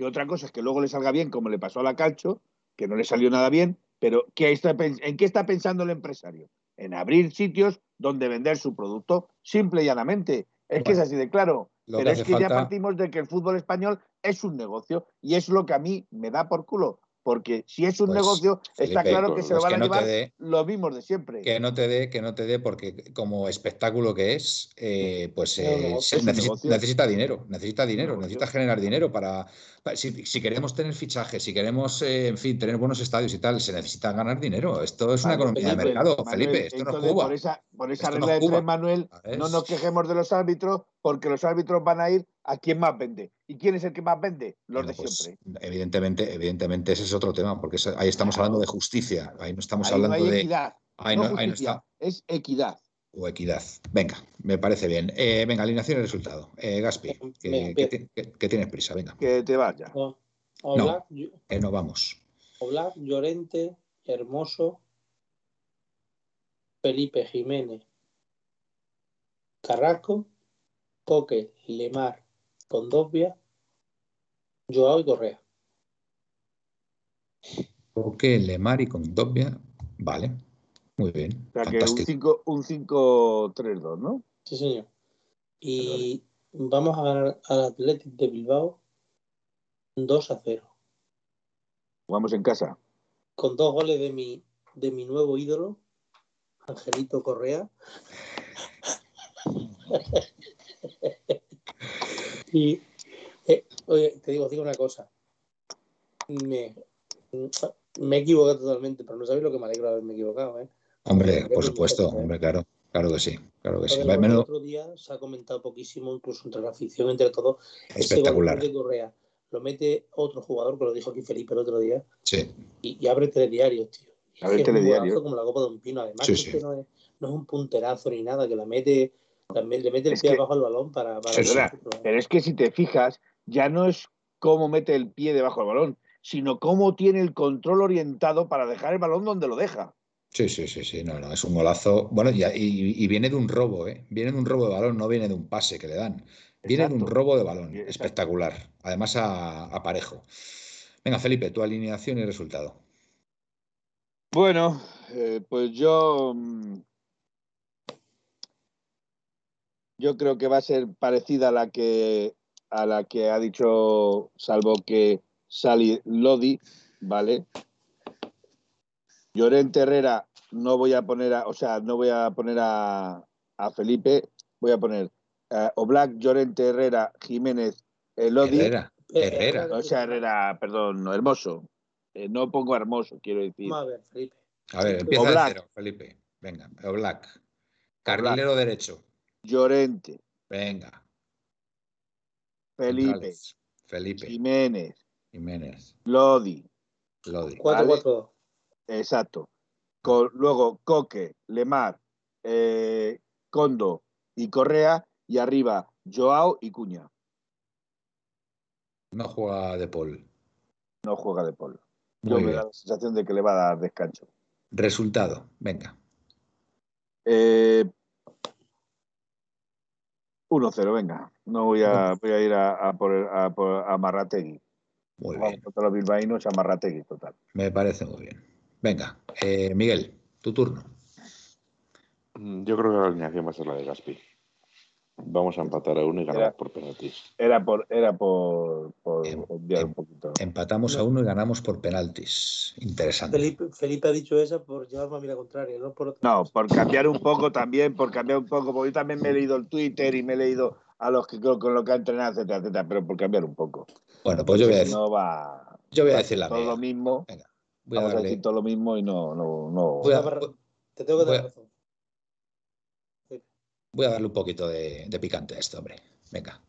que otra cosa es que luego le salga bien, como le pasó a la Calcho, que no le salió nada bien, pero ¿en qué está pensando el empresario? En abrir sitios donde vender su producto, simple y llanamente. Es que es así de claro. Pero es que ya partimos de que el fútbol español es un negocio y es lo que a mí me da por culo. Porque si es un pues, negocio, está claro que se lo van a llevar los mismos de siempre. Que no te dé, que no te dé, porque como espectáculo que es, eh, pues eh, necesita, dinero, necesita dinero, necesita generar dinero para. si, queremos tener fichajes, si queremos, eh, en fin, tener buenos estadios y tal, se necesita ganar dinero. Esto es una economía de mercado, Felipe. Esto no es Por esa, por esa regla de tres, Manuel, no nos quejemos de los árbitros, porque los árbitros van a ir a quien más vende. ¿Y quién es el que más vende? Los de pues, siempre. Evidentemente, evidentemente ese es otro tema, porque ahí estamos hablando de justicia, ahí no estamos hablando no hay de... Equidad, ahí no, está. Es equidad. O equidad. Venga, me parece bien. Eh, venga, alineación y resultado. Eh, Gaspi, que, tienes prisa, venga. Que te vaya. no, eh, no vamos. Oblak, Llorente, Hermoso, Felipe Jiménez, Carrasco, Coque, Lemar, Condovia, Joao y Correa. Coque, Lemar y Condovia, vale. Muy bien. O sea que un 5-3-2, ¿no? Sí, señor. Y vamos a ganar al Athletic de Bilbao 2 a 0. Jugamos en casa. Con dos goles de mi, de mi nuevo ídolo, Angelito Correa. y eh, oye, te digo, digo una cosa. Me, me he equivocado totalmente, pero no sabéis lo que me alegra haberme equivocado, ¿eh? Hombre, por supuesto, hombre, claro. Claro que sí, claro que sí. El otro día se ha comentado poquísimo, incluso entre la afición, entre todos. Espectacular. De Correa lo mete otro jugador, que lo dijo aquí Felipe el otro día. Sí. Y, abre telediarios, tío. abre telediario. Como la copa de un pino, además. no, es, no, es, un punterazo ni nada, que la mete también le mete el pie debajo del balón para. pero es que si te fijas, ya no es cómo mete el pie debajo del balón, sino cómo tiene el control orientado para dejar el balón donde lo deja. Sí, sí, sí, sí, no, no, es un golazo. Bueno, y, y, viene de un robo, ¿eh? Viene de un robo de balón, no viene de un pase que le dan. Viene de un robo de balón, espectacular. Además a, parejo. Venga, Felipe, tu alineación y resultado. Bueno, eh, pues yo mm, yo creo que va a ser parecida a la que a la que ha dicho, salvo que Sally Lodi, ¿vale? Llorente Herrera no voy a poner a, o sea, no voy a poner a, Felipe, voy a poner a Oblak, Llorente Herrera, Jiménez, Lodi. Herrera, Herrera. O sea, Herrera, perdón, Hermoso. Eh, no pongo Hermoso, quiero decir. A ver, Felipe. A ver, empieza de cero, Felipe. Venga, Oblak. Carrilero derecho. Llorente. Venga. Felipe. Felipe. Jiménez. Jiménez. Lodi. Lodi. 4-4. Exacto. luego Coque, Lemar, eh, Condo y Correa. Y arriba Joao y Cuña. No juega de Paul. No juega de Paul. Yo me da la sensación de que le va a dar descanso. Resultado, venga. Eh, 1-0, venga. No voy a, voy a ir a, a, por, a, a Marrategui. Muy Vamos bien. Contra los bilbaínos a Marrategui, total. Me parece muy bien. Venga, eh, Miguel, tu turno. Mm, yo creo que la alineación va a ser la de Gaspi. Vamos a empatar a uno y ganamos por penaltis. Era por, era por, em, em, un poquito. Empatamos a uno y ganamos por penaltis. Interesante. Felipe, ha dicho eso por llevarme a mí la contraria, no por No, por cambiar un poco también, por cambiar un poco, porque yo también me he leído el Twitter y me he leído a los que con lo que ha entrenado, etcétera, etcétera, pero por cambiar un poco. Bueno, pues yo voy a decir. No va, yo voy a decir la todo lo mismo. Venga, voy a, darle... decir todo lo mismo y no, no, no. Te tengo que dar razón voy a darle un poquito de, picante a esto, hombre. Venga.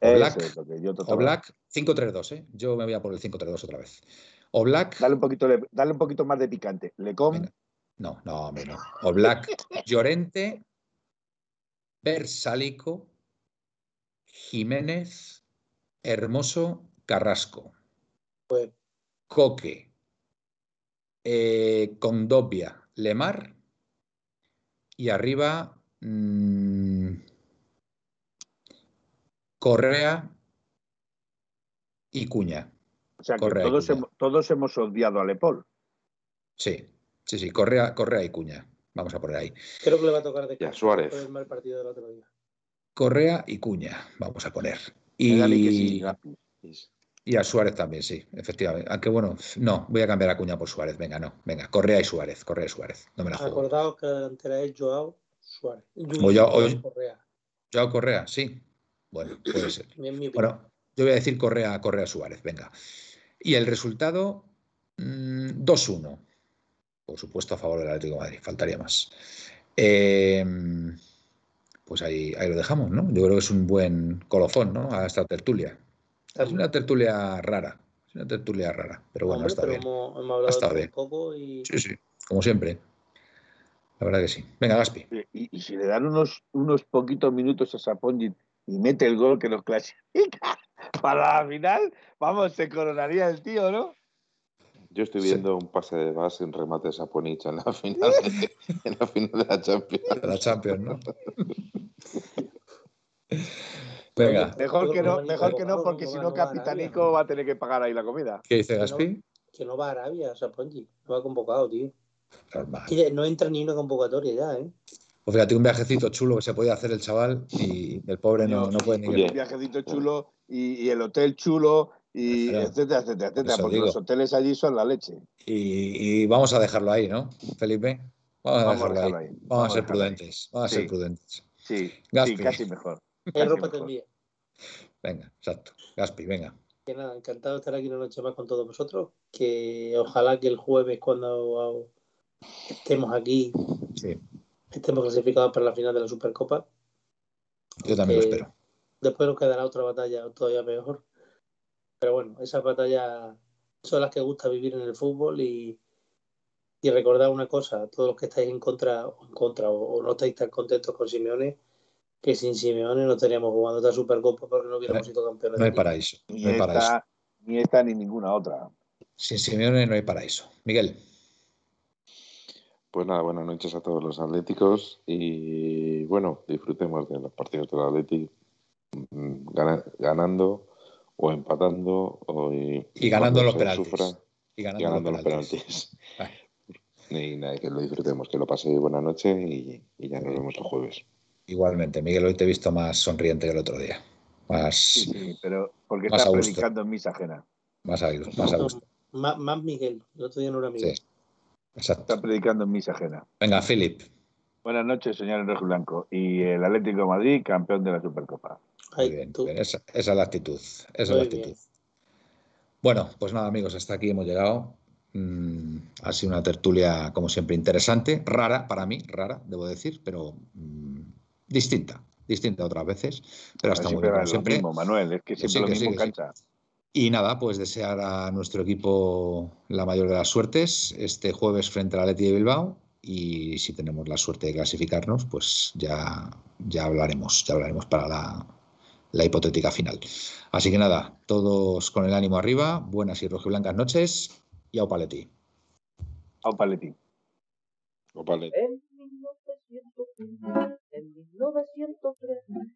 O Black, 5-3-2, ¿eh? Yo me voy a por el 5-3-2 otra vez. O Black. Dale un poquito, dale un poquito más de picante. Le No, no, hombre, no. O Black, Llorente, Bersalico, Jiménez, Hermoso, Carrasco. Pues. Coque, eh, Condopia, Lemar. Y arriba Mm. Correa y Cuña. O sea, que todos, hemos, todos hemos odiado a Lepol. Sí, sí, sí, Correa, Correa y Cuña. Vamos a poner ahí. Creo que le va a tocar de ya, Suárez. el mal partido del otro día. Correa y Cuña, vamos a poner. Y... Y a Suárez también, sí, efectivamente. Aunque bueno, no, voy a cambiar a Cuña por Suárez. Venga, no, venga, Correa y Suárez, Correa y Suárez. No me la juego. Acordaos que la delantera es Joao Suárez. O yo, Correa. Joao Correa, sí. Bueno, puede ser. bueno, yo voy a decir Correa, Correa Suárez, venga. Y el resultado, 2-1. Mm, por supuesto, a favor del Atlético de Madrid, faltaría más. Em, pues ahí, ahí lo dejamos, ¿no? Yo creo que es un buen colofón, ¿no? A esta tertulia. Es una tertulia rara, es una tertulia rara, pero bueno, está bien. Hemos, bien. Un poco y... Sí, sí, como siempre. La verdad que sí. Venga, Gaspi. Y, si le dan unos, unos poquitos minutos a Sapongi y mete el gol que nos clasifica para la final, vamos, se coronaría el tío, ¿no? Yo estoy viendo un pase de base en remate de Saponicha en la final de, en la final de la Champions. De la Champions, ¿no? Venga. Mejor que no, mejor que no porque si no Capitanico va a tener que pagar ahí la comida. ¿Qué dice Gaspi? Que no, va a Arabia, Sapongi. No va convocado, tío. No entra ni una convocatoria ya, ¿eh? Pues fíjate, un viajecito chulo que se podía hacer el chaval y el pobre no, no puede ni ir. Un viajecito chulo y, el hotel chulo y etcétera, etcétera, etcétera, porque los hoteles allí son la leche. Y, vamos a dejarlo ahí, ¿no, Felipe? Vamos a, dejarlo, ahí. Vamos, a ser prudentes. Vamos a ser prudentes. Sí, sí, casi mejor. Venga, exacto. Gaspi, venga. Que nada, encantado de estar aquí una noche más con todos vosotros. Que ojalá que el jueves, cuando estemos aquí, sí estemos clasificados para la final de la Supercopa. Yo también lo espero. Después nos quedará otra batalla todavía mejor. Pero bueno, esas batallas son las que gusta vivir en el fútbol y, y recordar una cosa, todos los que estáis en contra, en contra o, no estáis tan contentos con Simeone, que sin Simeone no estaríamos jugando esta Supercopa porque no hubiéramos sido campeones. No hay paraíso. Ni, no hay esta, ni esta ni ninguna otra. Sin Simeone no hay paraíso. Miguel. Pues nada, buenas noches a todos los atléticos y bueno, disfrutemos de los partidos del Atlético mm, ganando o empatando y, ganando los penaltis. y ganando, los penaltis. y nada, que lo disfrutemos, que lo paséis buena noche y, ya nos vemos el jueves. Igualmente, Miguel, hoy te he visto más sonriente que el otro día. Más, sí, pero porque está predicando en misa ajena. Más a, más a gusto. Más, más, Miguel, el otro día no era Miguel. Está predicando en misa ajena. Venga, Philip. Buenas noches, señor Enrique Blanco. Y el Atlético de Madrid, campeón de la Supercopa. Muy bien, Esa, es la actitud. Esa es la actitud. Bueno, pues nada, amigos, hasta aquí hemos llegado. Mm, ha sido una tertulia, como siempre, interesante, rara para mí, rara, debo decir, pero mm, distinta, distinta otras veces, pero hasta muy bien. siempre. Manuel, es que siempre lo mismo cancha. Y nada, pues desear a nuestro equipo la mayor de las suertes este jueves frente al Atleti de Bilbao y si tenemos la suerte de clasificarnos, pues ya, ya hablaremos, ya hablaremos para la, la hipotética final. Así que nada, todos con el ánimo arriba, buenas y rojiblancas noches y au paleti. Au paleti. Au paleti. En 1903